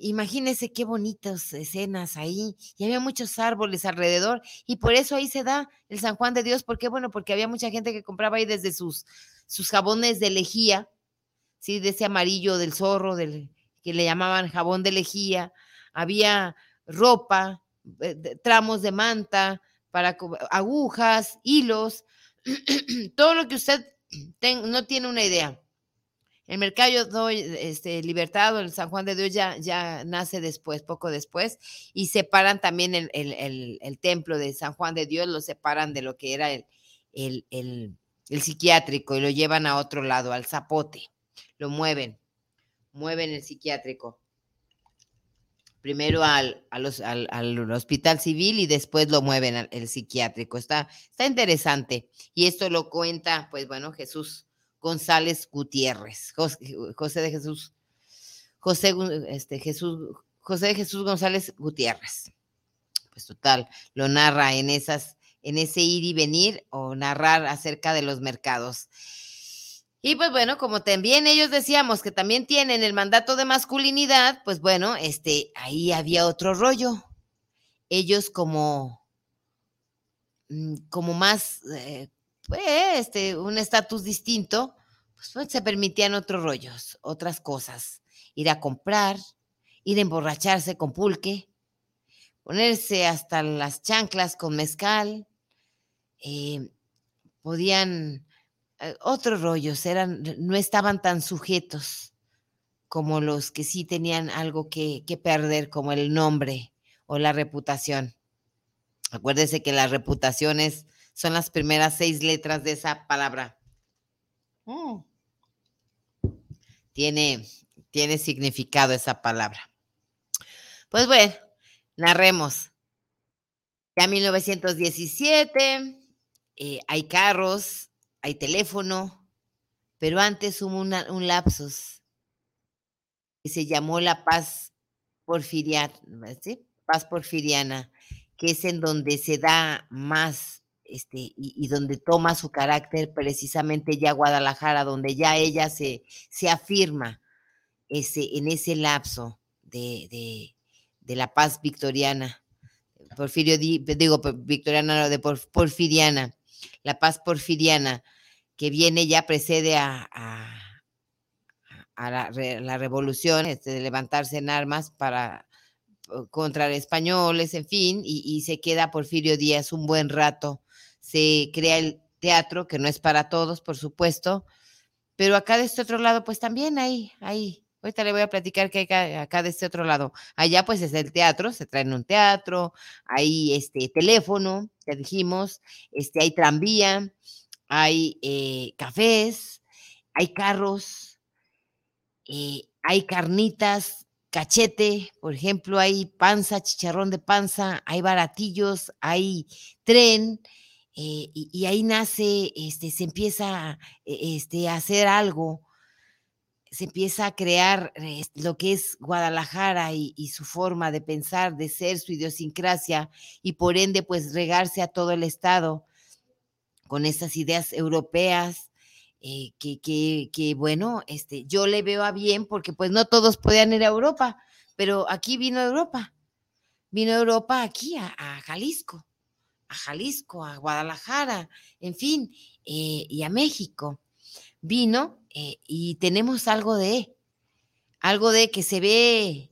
Imagínense qué bonitas escenas ahí. Y había muchos árboles alrededor. Y por eso ahí se da el San Juan de Dios. ¿Por qué? Bueno, porque había mucha gente que compraba ahí desde sus, sus jabones de lejía, ¿sí? De ese amarillo del zorro, del, que le llamaban jabón de lejía. Había ropa, eh, tramos de manta, para agujas, hilos, todo lo que usted no tiene una idea. El mercado doy, este, Libertad, el San Juan de Dios ya, ya nace después, poco después, y separan también el, el, el, templo de San Juan de Dios, lo separan de lo que era el, el, psiquiátrico y lo llevan a otro lado, al zapote, lo mueven, mueven el psiquiátrico. Primero al, al, al, hospital civil y después lo mueven al el psiquiátrico. Está, está interesante. Y esto lo cuenta, pues bueno, Jesús González Gutiérrez, José, de Jesús, José, este, Jesús, José de Jesús González Gutiérrez. Pues total, lo narra en esas, en ese ir y venir o narrar acerca de los mercados. Y pues bueno, como también ellos decíamos que también tienen el mandato de masculinidad, pues bueno, este, ahí había otro rollo. Ellos como, mm, como más, eh, pues, este, un estatus distinto, pues, pues, se permitían otros rollos, otras cosas. Ir a comprar, ir a emborracharse con pulque, ponerse hasta las chanclas con mezcal, eh, podían, otros rollos, eran, no estaban tan sujetos como los que sí tenían algo que, que perder, como el nombre o la reputación. Acuérdese que las reputaciones son las primeras seis letras de esa palabra. Mm. Tiene, tiene significado esa palabra. Pues bueno, narremos. Ya 1917, eh, hay carros, hay teléfono, pero antes hubo un lapsus que se llamó la paz porfiriana, paz porfiriana, que es en donde se da más este, y, donde toma su carácter precisamente ya Guadalajara, donde ya ella se, se afirma ese, en ese lapso de, la paz victoriana. Porfirio, digo, victoriana, de porfiriana, la paz porfiriana, que viene ya precede a, a, la, revolución, este, de levantarse en armas para contra los españoles, en fin, y, y, se queda Porfirio Díaz un buen rato. Se crea el teatro, que no es para todos, por supuesto, pero acá de este otro lado, pues también hay, hay, ahorita le voy a platicar que hay acá, de este otro lado. Allá pues es el teatro, se traen un teatro, hay este teléfono, ya dijimos, este, hay tranvía, hay eh, cafés, hay carros, eh, hay carnitas, cachete, por ejemplo, hay panza, chicharrón de panza, hay baratillos, hay tren, eh, y, ahí nace, este, se empieza e, este, a hacer algo. Se empieza a crear eh, lo que es Guadalajara y, su forma de pensar, de ser, su idiosincrasia, y por ende, pues regarse a todo el Estado con esas ideas europeas, eh, que, que, bueno, este, yo le veo a bien porque pues no todos podían ir a Europa, pero aquí vino Europa, vino Europa aquí a, a Jalisco, a Jalisco, a Guadalajara, en fin, eh, y a México. Vino eh, y tenemos algo de, algo de que se ve,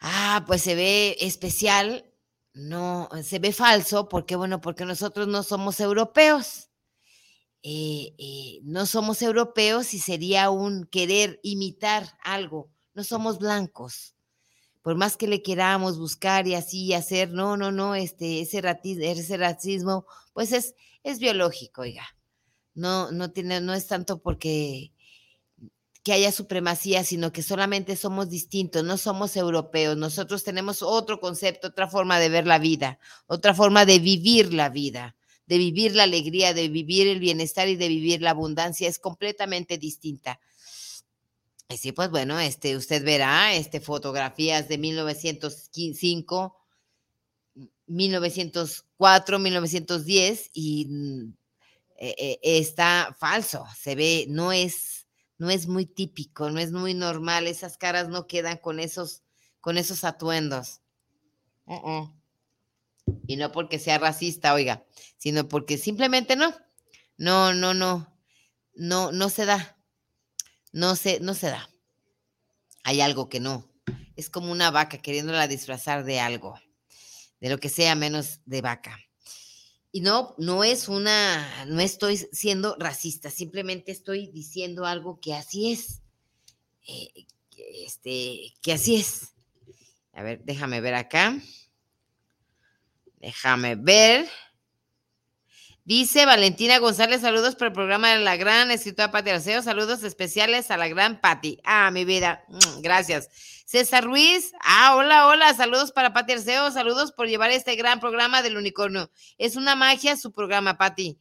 ah, pues se ve especial, no, se ve falso, porque bueno, porque nosotros no somos europeos. Eh, eh, no somos europeos y sería un querer imitar algo. No somos blancos. Por más que le queramos buscar y así hacer, no, no, no, este, ese, racismo, ese racismo, pues es, es biológico, oiga. No, no tiene, no es tanto porque que haya supremacía, sino que solamente somos distintos, no somos europeos. Nosotros tenemos otro concepto, otra forma de ver la vida, otra forma de vivir la vida de vivir la alegría, de vivir el bienestar y de vivir la abundancia es completamente distinta. Y pues bueno, este, usted verá este, fotografías de 1905, 1904, 1910 y eh, eh, está falso, se ve, no es, no es muy típico, no es muy normal, esas caras no quedan con esos, con esos atuendos. Uh -uh. Y no porque sea racista, oiga, sino porque simplemente no. No, no, no. No, no se da. No se, no se da. Hay algo que no. Es como una vaca queriéndola disfrazar de algo, de lo que sea menos de vaca. Y no, no es una, no estoy siendo racista, simplemente estoy diciendo algo que así es. Eh, este, que así es. A ver, déjame ver acá. Déjame ver. Dice Valentina González, saludos por el programa de la gran escritora Pati Arceo, saludos especiales a la gran Pati. Ah, mi vida, mm, gracias. César Ruiz, ah, hola, hola, saludos para Pati Arceo, saludos por llevar este gran programa del unicornio. Es una magia su programa, Pati.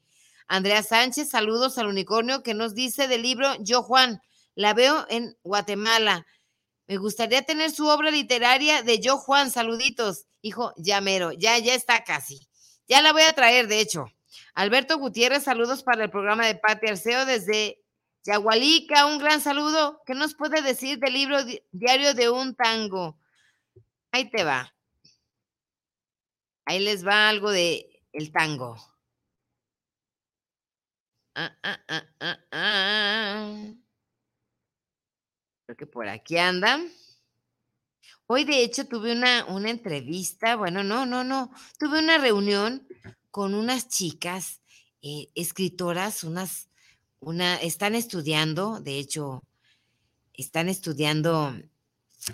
Andrea Sánchez, saludos al unicornio que nos dice del libro Yo Juan, la veo en Guatemala. Me gustaría tener su obra literaria de Yo Juan, saluditos. Hijo, ya mero, ya, ya está casi. Ya la voy a traer, de hecho. Alberto Gutiérrez, saludos para el programa de Pati Arceo desde Yagualica. Un gran saludo. ¿Qué nos puede decir del libro di Diario de un Tango? Ahí te va. Ahí les va algo de el tango. Ah, ah, ah, ah, ah. Creo que por aquí andan. Hoy, de hecho, tuve una, una entrevista, bueno, no, no, no, tuve una reunión con unas chicas eh, escritoras, unas, una, están estudiando, de hecho, están estudiando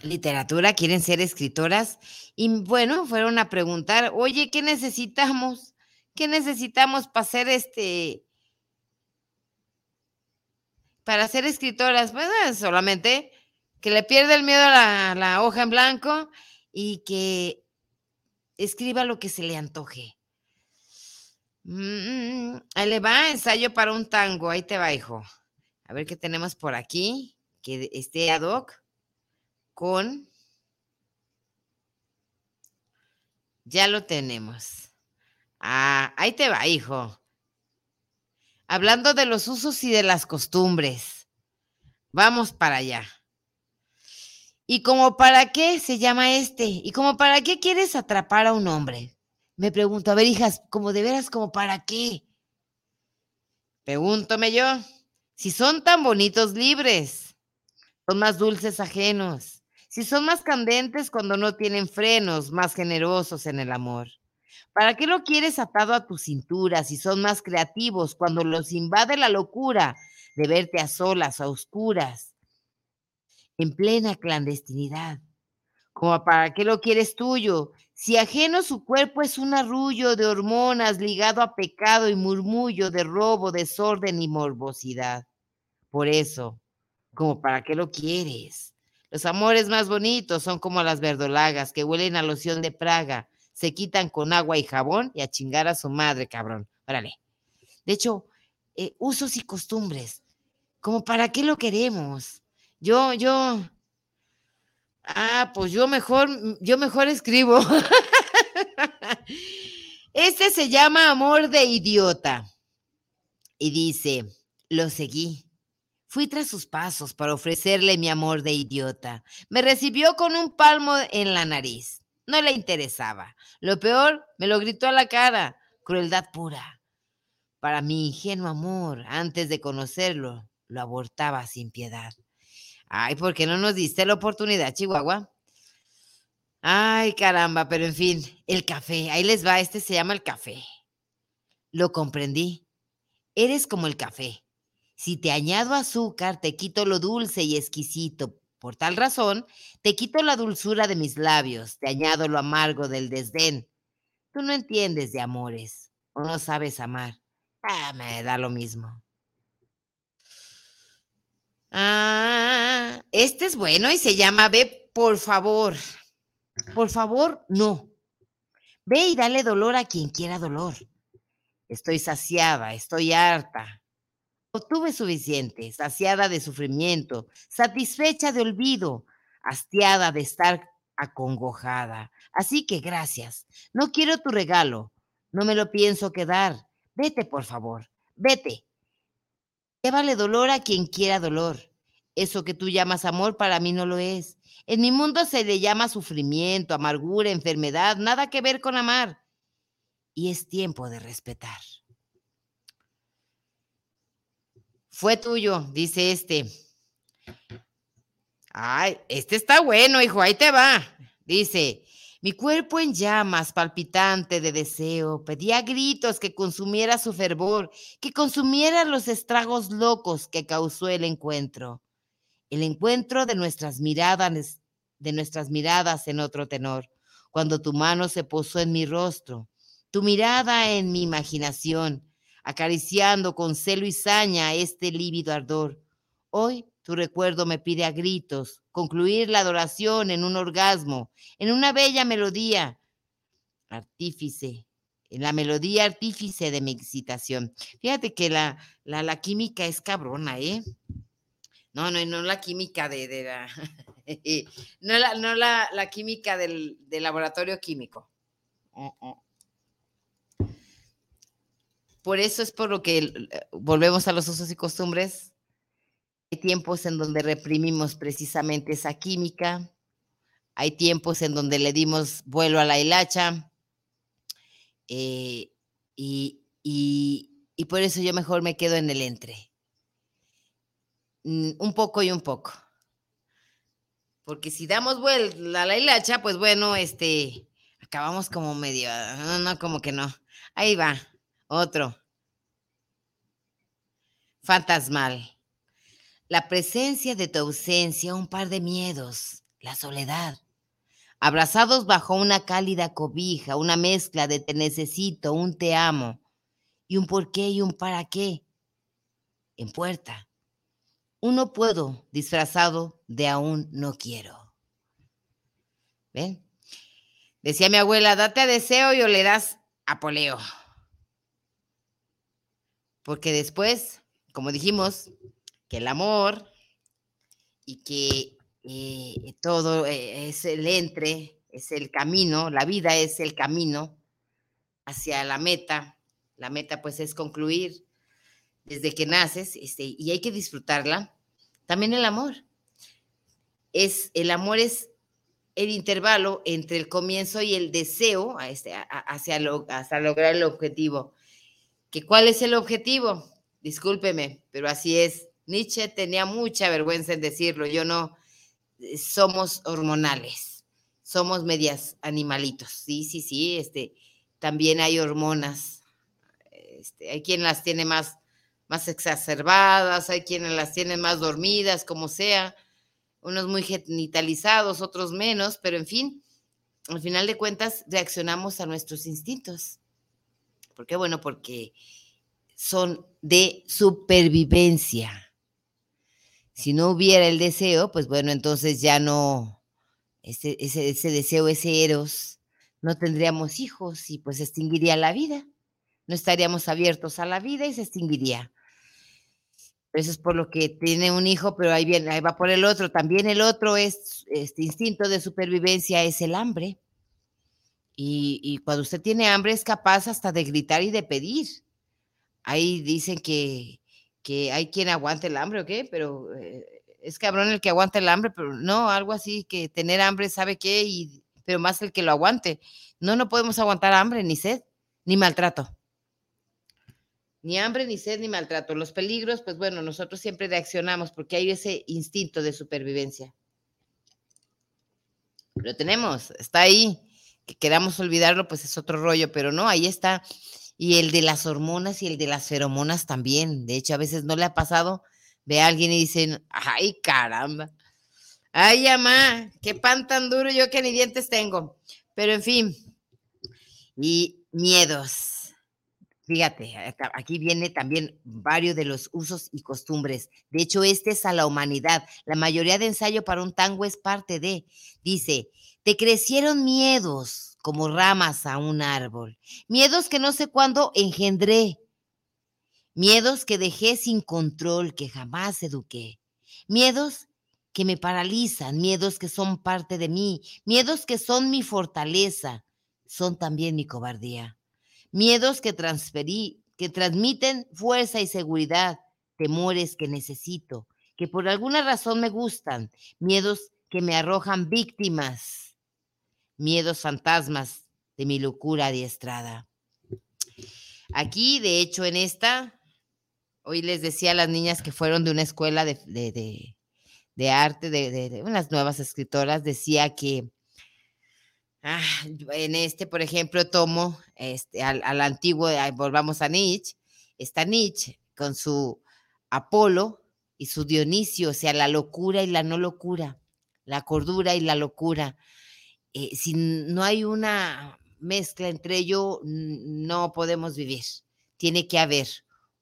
literatura, quieren ser escritoras, y bueno, fueron a preguntar, oye, ¿qué necesitamos? ¿Qué necesitamos para ser este, para ser escritoras? Pues solamente que le pierda el miedo a la, hoja en blanco y que escriba lo que se le antoje. Mm, ahí le va, ensayo para un tango. Ahí te va, hijo. A ver qué tenemos por aquí. Que esté ad hoc con. Ya lo tenemos. Ah, ahí te va, hijo. Hablando de los usos y de las costumbres. Vamos para allá. ¿Y como para qué se llama este? ¿Y como para qué quieres atrapar a un hombre? Me pregunto, a ver, hijas, como de veras, como para qué? Pregúntome yo, si son tan bonitos libres, son más dulces ajenos, si son más candentes cuando no tienen frenos, más generosos en el amor. ¿Para qué lo quieres atado a tu cintura si son más creativos cuando los invade la locura de verte a solas, a oscuras? en plena clandestinidad. Como para qué lo quieres tuyo, si ajeno su cuerpo es un arrullo de hormonas ligado a pecado y murmullo de robo, desorden y morbosidad. Por eso, como para qué lo quieres. Los amores más bonitos son como las verdolagas que huelen a loción de Praga, se quitan con agua y jabón y a chingar a su madre, cabrón. Órale. De hecho, eh, usos y costumbres ¿Como para qué lo queremos? Yo, yo, ah, pues yo mejor, yo mejor escribo. Este se llama Amor de Idiota. Y dice, lo seguí. Fui tras sus pasos para ofrecerle mi amor de idiota. Me recibió con un palmo en la nariz. No le interesaba. Lo peor, me lo gritó a la cara. Crueldad pura. Para mi ingenuo amor, antes de conocerlo, lo abortaba sin piedad. Ay, ¿por qué no nos diste la oportunidad, Chihuahua? Ay, caramba, pero en fin, el café, ahí les va, este se llama el café. Lo comprendí. Eres como el café. Si te añado azúcar, te quito lo dulce y exquisito. Por tal razón, te quito la dulzura de mis labios, te añado lo amargo del desdén. Tú no entiendes de amores, o no sabes amar. Ah, me da lo mismo. Ah, este es bueno y se llama Ve, por favor. Por favor, no. Ve y dale dolor a quien quiera dolor. Estoy saciada, estoy harta. Obtuve suficiente, saciada de sufrimiento, satisfecha de olvido, hastiada de estar acongojada. Así que gracias. No quiero tu regalo. No me lo pienso quedar. Vete, por favor. Vete. Llévale dolor a quien quiera dolor. Eso que tú llamas amor para mí no lo es. En mi mundo se le llama sufrimiento, amargura, enfermedad, nada que ver con amar. Y es tiempo de respetar. Fue tuyo, dice este. Ay, este está bueno, hijo, ahí te va. Dice, mi cuerpo en llamas, palpitante de deseo, pedía gritos que consumiera su fervor, que consumiera los estragos locos que causó el encuentro el encuentro de nuestras miradas, de nuestras miradas en otro tenor, cuando tu mano se posó en mi rostro, tu mirada en mi imaginación, acariciando con celo y saña este lívido ardor. Hoy tu recuerdo me pide a gritos concluir la adoración en un orgasmo, en una bella melodía, artífice, en la melodía artífice de mi excitación. Fíjate que la, la, la química es cabrona, ¿eh? No, no, no la química de, la, no la, no la, química del, laboratorio químico. Por eso es por lo que eh, volvemos a los usos y costumbres. Tiempos en donde reprimimos precisamente esa química. Hay tiempos en donde le dimos vuelo a la hilacha. Eh, y, y por eso yo mejor me quedo en el entre Mm, un poco y un poco. Porque si damos vuelta a la hilacha, pues bueno, este, acabamos como medio, no, no, como que no. Ahí va, otro. Fantasmal. La presencia de tu ausencia, un par de miedos, la soledad. Abrazados bajo una cálida cobija, una mezcla de te necesito, un te amo, y un por qué y un para qué. En puerta uno puedo disfrazado de aún no quiero. ¿Ven? Decía mi abuela, date a deseo y olerás a poleo. Porque después, como dijimos, el amor y que eh, todo eh, es el entre, es el camino, la vida es el camino hacia la meta. La meta pues es concluir desde que naces este, y hay que disfrutarla también el amor. Es, el amor es el intervalo entre el comienzo y el deseo este, hacia, hasta lograr el objetivo. ¿Que ¿Cuál es el objetivo? Discúlpeme, pero así es. Nietzsche tenía mucha vergüenza en decirlo. Yo no, eh, somos hormonales, somos medias animalitos. Sí, sí, sí, este, también hay hormonas. Este, hay quien las tiene más más exacerbadas, hay quienes las tienen más dormidas, como sea, unos muy genitalizados, otros menos, pero en fin, al final de cuentas reaccionamos a nuestros instintos. ¿Por qué? Bueno, porque son de supervivencia. Si no hubiera el deseo, pues bueno, entonces ya no, ese, ese, ese deseo, ese eros, no tendríamos hijos y pues extinguiría la vida. No estaríamos abiertos a la vida y se extinguiría. Eso es por lo que tiene un hijo, pero ahí viene, ahí va por el otro. También el otro es, este instinto de supervivencia es el hambre. Y, y cuando usted tiene hambre es capaz hasta de gritar y de pedir. Ahí dicen que, que hay quien aguante el hambre, ¿o qué? Pero eh, es cabrón el que aguanta el hambre, pero no, algo así, que tener hambre, ¿sabe qué? Y, pero más el que lo aguante. No, no podemos aguantar hambre, ni sed, ni maltrato. Ni hambre, ni sed, ni maltrato. Los peligros, pues bueno, nosotros siempre reaccionamos porque hay ese instinto de supervivencia. Lo tenemos, está ahí. Que queramos olvidarlo, pues es otro rollo, pero no, ahí está. Y el de las hormonas y el de las feromonas también. De hecho, a veces no le ha pasado, ve a alguien y dicen, ay, caramba. Ay, mamá, qué pan tan duro yo que ni dientes tengo. Pero en fin, y miedos. Fíjate, aquí viene también varios de los usos y costumbres. De hecho, este es a la humanidad. La mayoría de ensayo para un tango es parte de. Dice, te crecieron miedos como ramas a un árbol. Miedos que no sé cuándo engendré. Miedos que dejé sin control, que jamás eduqué. Miedos que me paralizan, miedos que son parte de mí, miedos que son mi fortaleza, son también mi cobardía miedos que transferí, que transmiten fuerza y seguridad, temores que necesito, que por alguna razón me gustan, miedos que me arrojan víctimas, miedos fantasmas de mi locura adiestrada. Aquí, de hecho, en esta, hoy les decía a las niñas que fueron de una escuela de, de, arte, de, unas nuevas escritoras, decía que Ah, en este, por ejemplo, tomo este, al, antiguo, volvamos a Nietzsche, está Nietzsche con su Apolo y su Dionisio, o sea, la locura y la no locura, la cordura y la locura. Eh, si no hay una mezcla entre ellos, no podemos vivir. Tiene que haber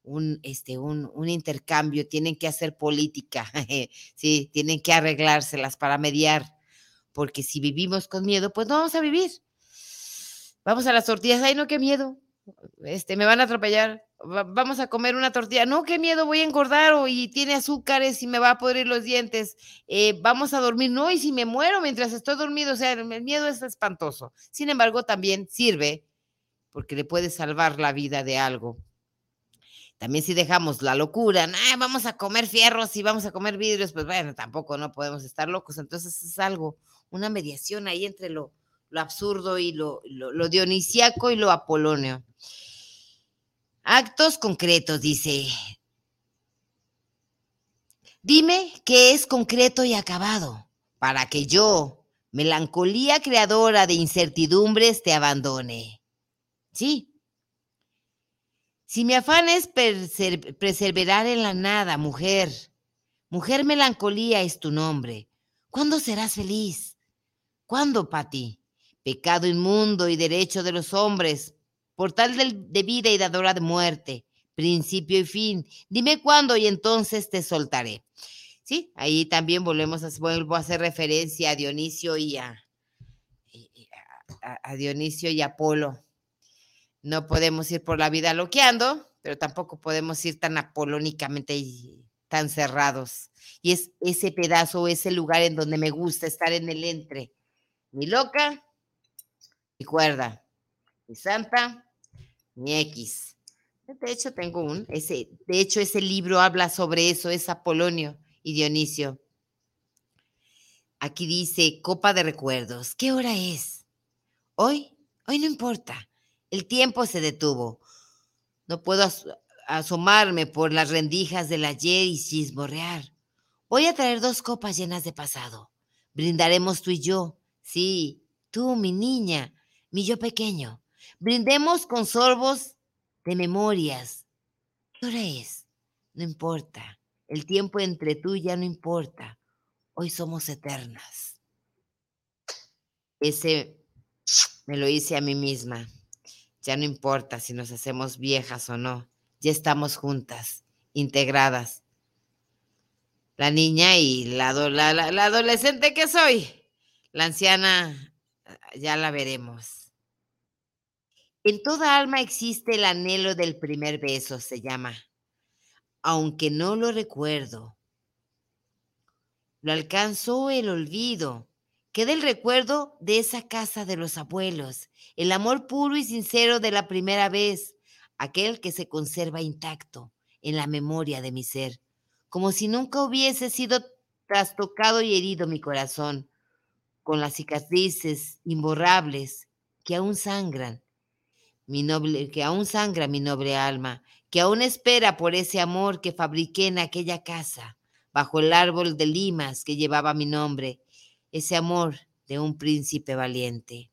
un, este, un, un intercambio, tienen que hacer política, sí, tienen que arreglárselas para mediar porque si vivimos con miedo, pues no vamos a vivir. Vamos a las tortillas, ay, no, qué miedo, este, me van a atropellar, vamos a comer una tortilla, no, qué miedo, voy a engordar o y tiene azúcares y me va a podrir los dientes, eh, vamos a dormir, no, y si me muero mientras estoy dormido, o sea, el miedo es espantoso. Sin embargo, también sirve porque le puede salvar la vida de algo. También si dejamos la locura, vamos a comer fierros y vamos a comer vidrios, pues bueno, tampoco no podemos estar locos. Entonces es algo una mediación ahí entre lo, absurdo y lo, lo, y lo apolonio. Actos concretos, dice. Dime qué es concreto y acabado, para que yo, melancolía creadora de incertidumbres, te abandone. Sí. Si mi afán es perseverar en la nada, mujer, mujer melancolía es tu nombre, ¿cuándo serás feliz? ¿Cuándo, Pati? Pecado inmundo y derecho de los hombres, portal de vida y dadora de muerte, principio y fin. Dime cuándo y entonces te soltaré. Sí, ahí también volvemos a, vuelvo a hacer referencia a Dionisio y a, Dionisio y Apolo. No podemos ir por la vida loqueando, pero tampoco podemos ir tan apolónicamente y tan cerrados. Y es ese pedazo, ese lugar en donde me gusta estar en el entre ni loca, ni cuerda, ni santa, ni X. De hecho, tengo un, ese, de hecho, ese libro habla sobre eso, es Apolonio y Dionisio. Aquí dice, copa de recuerdos, ¿qué hora es? Hoy, hoy no importa, el tiempo se detuvo. No puedo asomarme por las rendijas del ayer y chismorrear. Voy a traer dos copas llenas de pasado. Brindaremos tú y yo Sí, tú, mi niña, mi yo pequeño. Brindemos con sorbos de memorias. ¿Qué hora es? No importa. El tiempo entre tú ya no importa. Hoy somos eternas. Ese me lo hice a mí misma. Ya no importa si nos hacemos viejas o no. Ya estamos juntas, integradas. La niña y la, la, adolescente que soy. La anciana ya la veremos. En toda alma existe el anhelo del primer beso, se llama. aunque no lo recuerdo. Lo alcanzó el olvido. Queda el recuerdo de esa casa de los abuelos, el amor puro y sincero de la primera vez, aquel que se conserva intacto en la memoria de mi ser, como si nunca hubiese sido trastocado y herido mi corazón, con las cicatrices imborrables que aún sangran, mi noble, que aún sangra mi noble alma, que aún espera por ese amor que fabriqué en aquella casa, bajo el árbol de limas que llevaba mi nombre, ese amor de un príncipe valiente.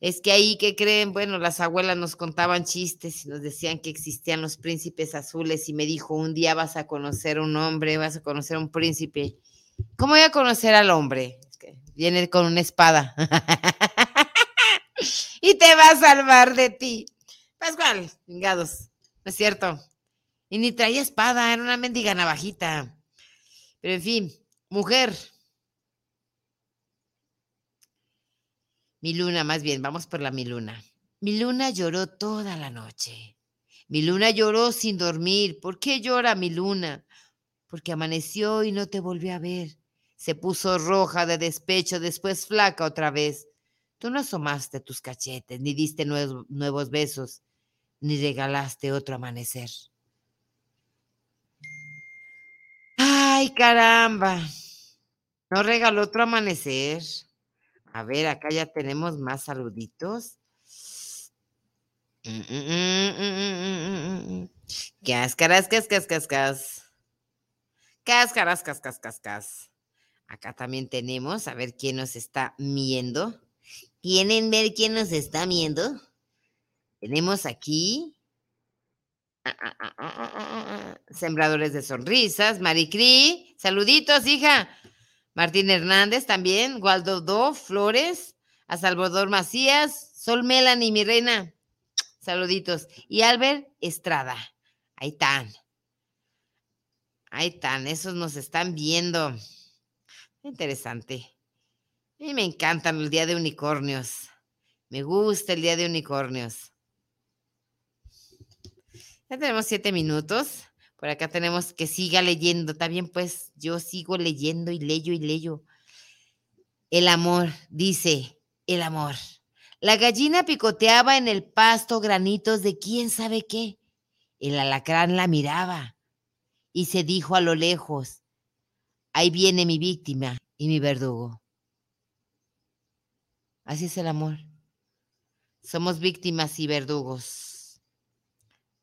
Es que ahí que creen, bueno, las abuelas nos contaban chistes y nos decían que existían los príncipes azules y me dijo, un día vas a conocer un hombre, vas a conocer un príncipe. ¿Cómo voy a conocer al hombre? viene con una espada y te va a salvar de ti. Pascual, vengados, no es cierto. Y ni traía espada, era una mendiga navajita. Pero en fin, mujer. Mi luna, más bien, vamos por la mi luna. Mi luna lloró toda la noche. Mi luna lloró sin dormir. ¿Por qué llora mi luna? Porque amaneció y no te volvió a ver. Se puso roja de despecho, después flaca otra vez. Tú no asomaste tus cachetes, ni diste nuevos, besos, ni regalaste otro amanecer. Ay, caramba. No regaló otro amanecer. A ver, acá ya tenemos más saluditos. Cáscaras, cascas, cascas. Cáscaras, cascas, cascas. Acá también tenemos, a ver quién nos está viendo. ¿Quieren ver quién nos está viendo? Tenemos aquí Sembradores de Sonrisas, Maricri, saluditos, hija. Martín Hernández también, Waldo Do, Flores, a Salvador Macías, Sol Melanie, mi reina, saluditos. Y Albert Estrada, ahí están. Ahí están, esos nos están viendo. Interesante. A mí me encantan el día de unicornios. Me gusta el día de unicornios. Ya tenemos siete minutos. Por acá tenemos que siga leyendo. También pues yo sigo leyendo y leyo y leyo. El amor, dice, el amor. La gallina picoteaba en el pasto granitos de quién sabe qué. El alacrán la miraba y se dijo a lo lejos, ahí viene mi víctima y mi verdugo. Así es el amor. Somos víctimas y verdugos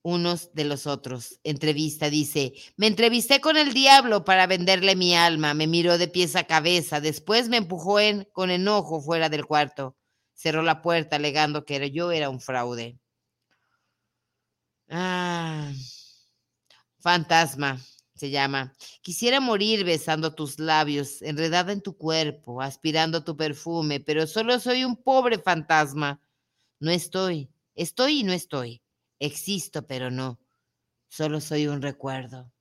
unos de los otros. Entrevista dice, me entrevisté con el diablo para venderle mi alma, me miró de pies a cabeza, después me empujó en, con enojo fuera del cuarto, cerró la puerta alegando que yo era un fraude. Ah, fantasma se llama. Quisiera morir besando tus labios, enredada en tu cuerpo, aspirando tu perfume, pero solo soy un pobre fantasma. No estoy, estoy y no estoy. Existo, pero no. Solo soy un recuerdo.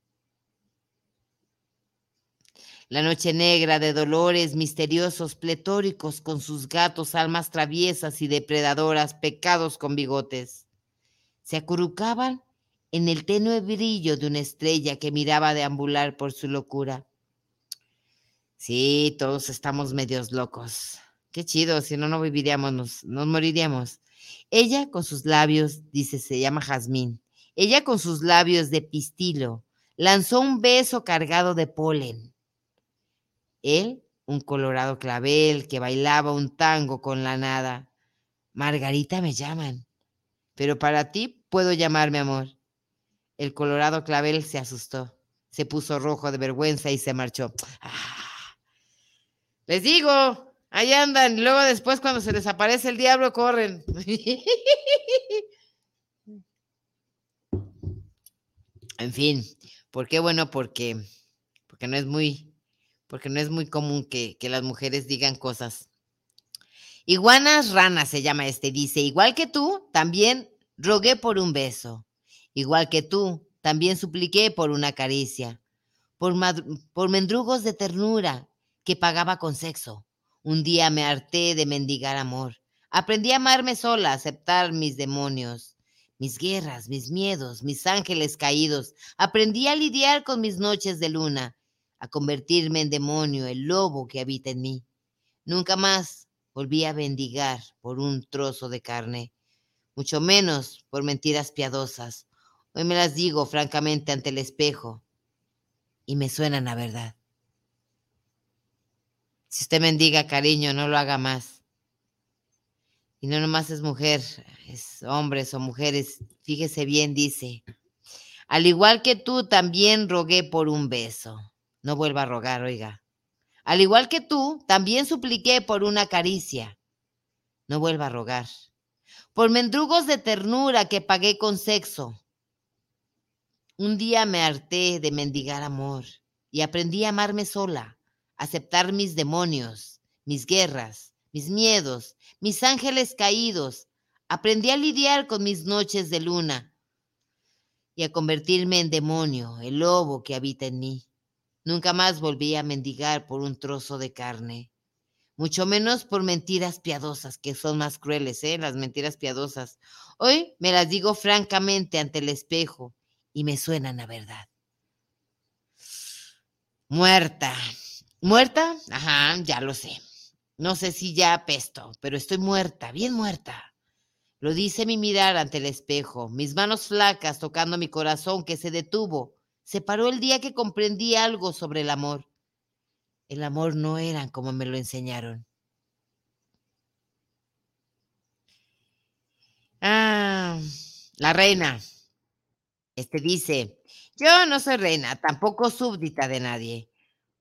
La noche negra de dolores misteriosos, pletóricos, con sus gatos, almas traviesas y depredadoras, pecados con bigotes. Se acurrucaban en el tenue brillo de una estrella que miraba deambular por su locura. Sí, todos estamos medios locos. Qué chido, si no, no viviríamos, nos, moriríamos. Ella con sus labios, dice, se llama Jazmín. Ella con sus labios de pistilo lanzó un beso cargado de polen. Él, un colorado clavel que bailaba un tango con la nada. Margarita me llaman, pero para ti puedo llamarme amor. El colorado clavel se asustó, se puso rojo de vergüenza y se marchó. ¡Ah! Les digo, ahí andan. Luego después cuando se les aparece el diablo, corren. en fin, ¿por qué? Bueno, porque, porque no es muy, porque no es muy común que, que las mujeres digan cosas. Iguanas ranas se llama este, dice, igual que tú, también rogué por un beso. Igual que tú, también supliqué por una caricia, por, mendrugos de ternura que pagaba con sexo. Un día me harté de mendigar amor. Aprendí a amarme sola, a aceptar mis demonios. mis guerras, mis miedos, mis ángeles caídos. Aprendí a lidiar con mis noches de luna, a convertirme en demonio, el lobo que habita en mí. Nunca más volví a bendigar por un trozo de carne, mucho menos por mentiras piadosas. Hoy me las digo francamente ante el espejo y me suenan a verdad. Si usted mendiga cariño, no lo haga más. Y no nomás es mujer, es hombres o mujeres. Fíjese bien, dice. Al igual que tú, también rogué por un beso. No vuelva a rogar, oiga. Al igual que tú, también supliqué por una caricia. No vuelva a rogar. Por mendrugos de ternura que pagué con sexo. Un día me harté de mendigar amor y aprendí a amarme sola, aceptar mis demonios, mis guerras, mis miedos, mis ángeles caídos. Aprendí a lidiar con mis noches de luna y a convertirme en demonio, el lobo que habita en mí. Nunca más volví a mendigar por un trozo de carne, mucho menos por mentiras piadosas, que son más crueles, ¿eh? Las mentiras piadosas. Hoy me las digo francamente ante el espejo y me suenan a verdad. Muerta. ¿Muerta? Ajá, ya lo sé. No sé si ya pesto, pero estoy muerta, bien muerta. Lo dice mi mirar ante el espejo, mis manos flacas tocando mi corazón que se detuvo se paró el día que comprendí algo sobre el amor. El amor no era como me lo enseñaron. Ah, la reina. Este dice, yo no soy reina, tampoco súbdita de nadie.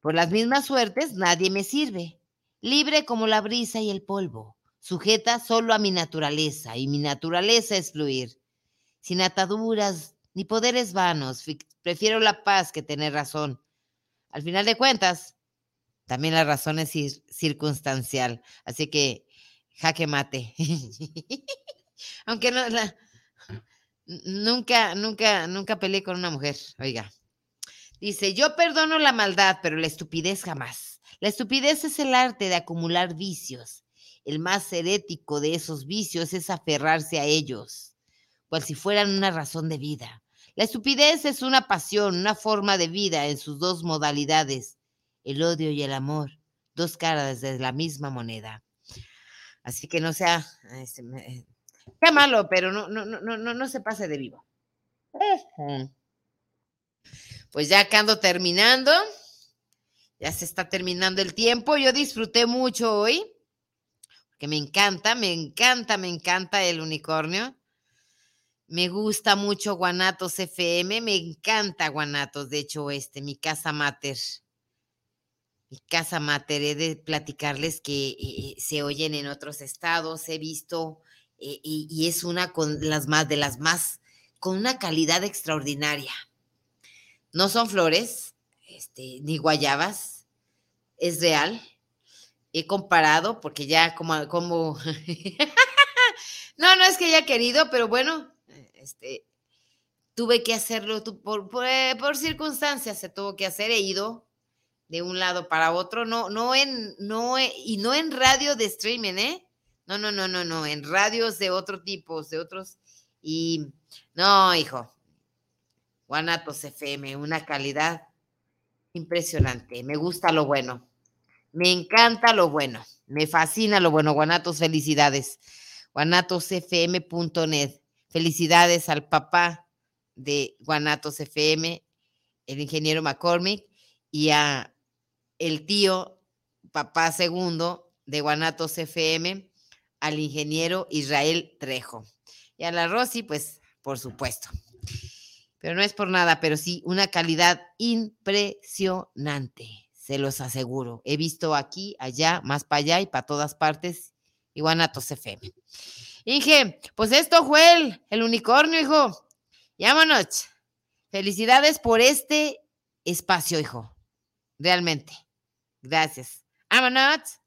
Por las mismas suertes nadie me sirve. Libre como la brisa y el polvo, sujeta solo a mi naturaleza, y mi naturaleza es fluir, sin ataduras ni poderes vanos. Prefiero la paz que tener razón. Al final de cuentas, también la razón es circunstancial. Así que jaque mate. Aunque no, nunca, nunca, nunca peleé con una mujer. Oiga. Dice, yo perdono la maldad, pero la estupidez jamás. La estupidez es el arte de acumular vicios. El más herético de esos vicios es aferrarse a ellos, cual si fueran una razón de vida. La estupidez es una pasión, una forma de vida en sus dos modalidades, el odio y el amor, dos caras de la misma moneda. Así que no sea, sea malo, pero no, no, no, no, no se pase de vivo. Pues ya que ando terminando, ya se está terminando el tiempo. Yo disfruté mucho hoy, porque me encanta, me encanta, me encanta el unicornio. Me gusta mucho Guanatos FM, me encanta Guanatos, de hecho, este, mi casa mater. Mi casa mater, he de platicarles que eh, eh, se oyen en otros estados, he visto, eh, y, es una con las más, de las más, con una calidad extraordinaria. No son flores, este, ni guayabas, es real. He comparado, porque ya como, como, no, no es que haya querido, pero bueno, este, tuve que hacerlo por, eh, por, circunstancias, se tuvo que hacer, he ido de un lado para otro, no, no en, no, y no en radio de streaming, ¿eh? No, no, no, no, no, en radios de otro tipo, de otros, y no, hijo, Guanatos FM, una calidad impresionante, me gusta lo bueno, me encanta lo bueno, me fascina lo bueno, Guanatos, felicidades, guanatosfm.net. Felicidades al papá de Guanatos FM, el ingeniero McCormick, y a el tío, papá segundo de Guanatos FM, al ingeniero Israel Trejo. Y a la Rosy, pues, por supuesto. Pero no es por nada, pero sí una calidad impresionante, se los aseguro. He visto aquí, allá, más para allá y para todas partes, y Guanatos FM. Inge, pues esto fue el, el unicornio, hijo. Llámanos. Felicidades por este espacio, hijo. Realmente. Gracias. Vámonos.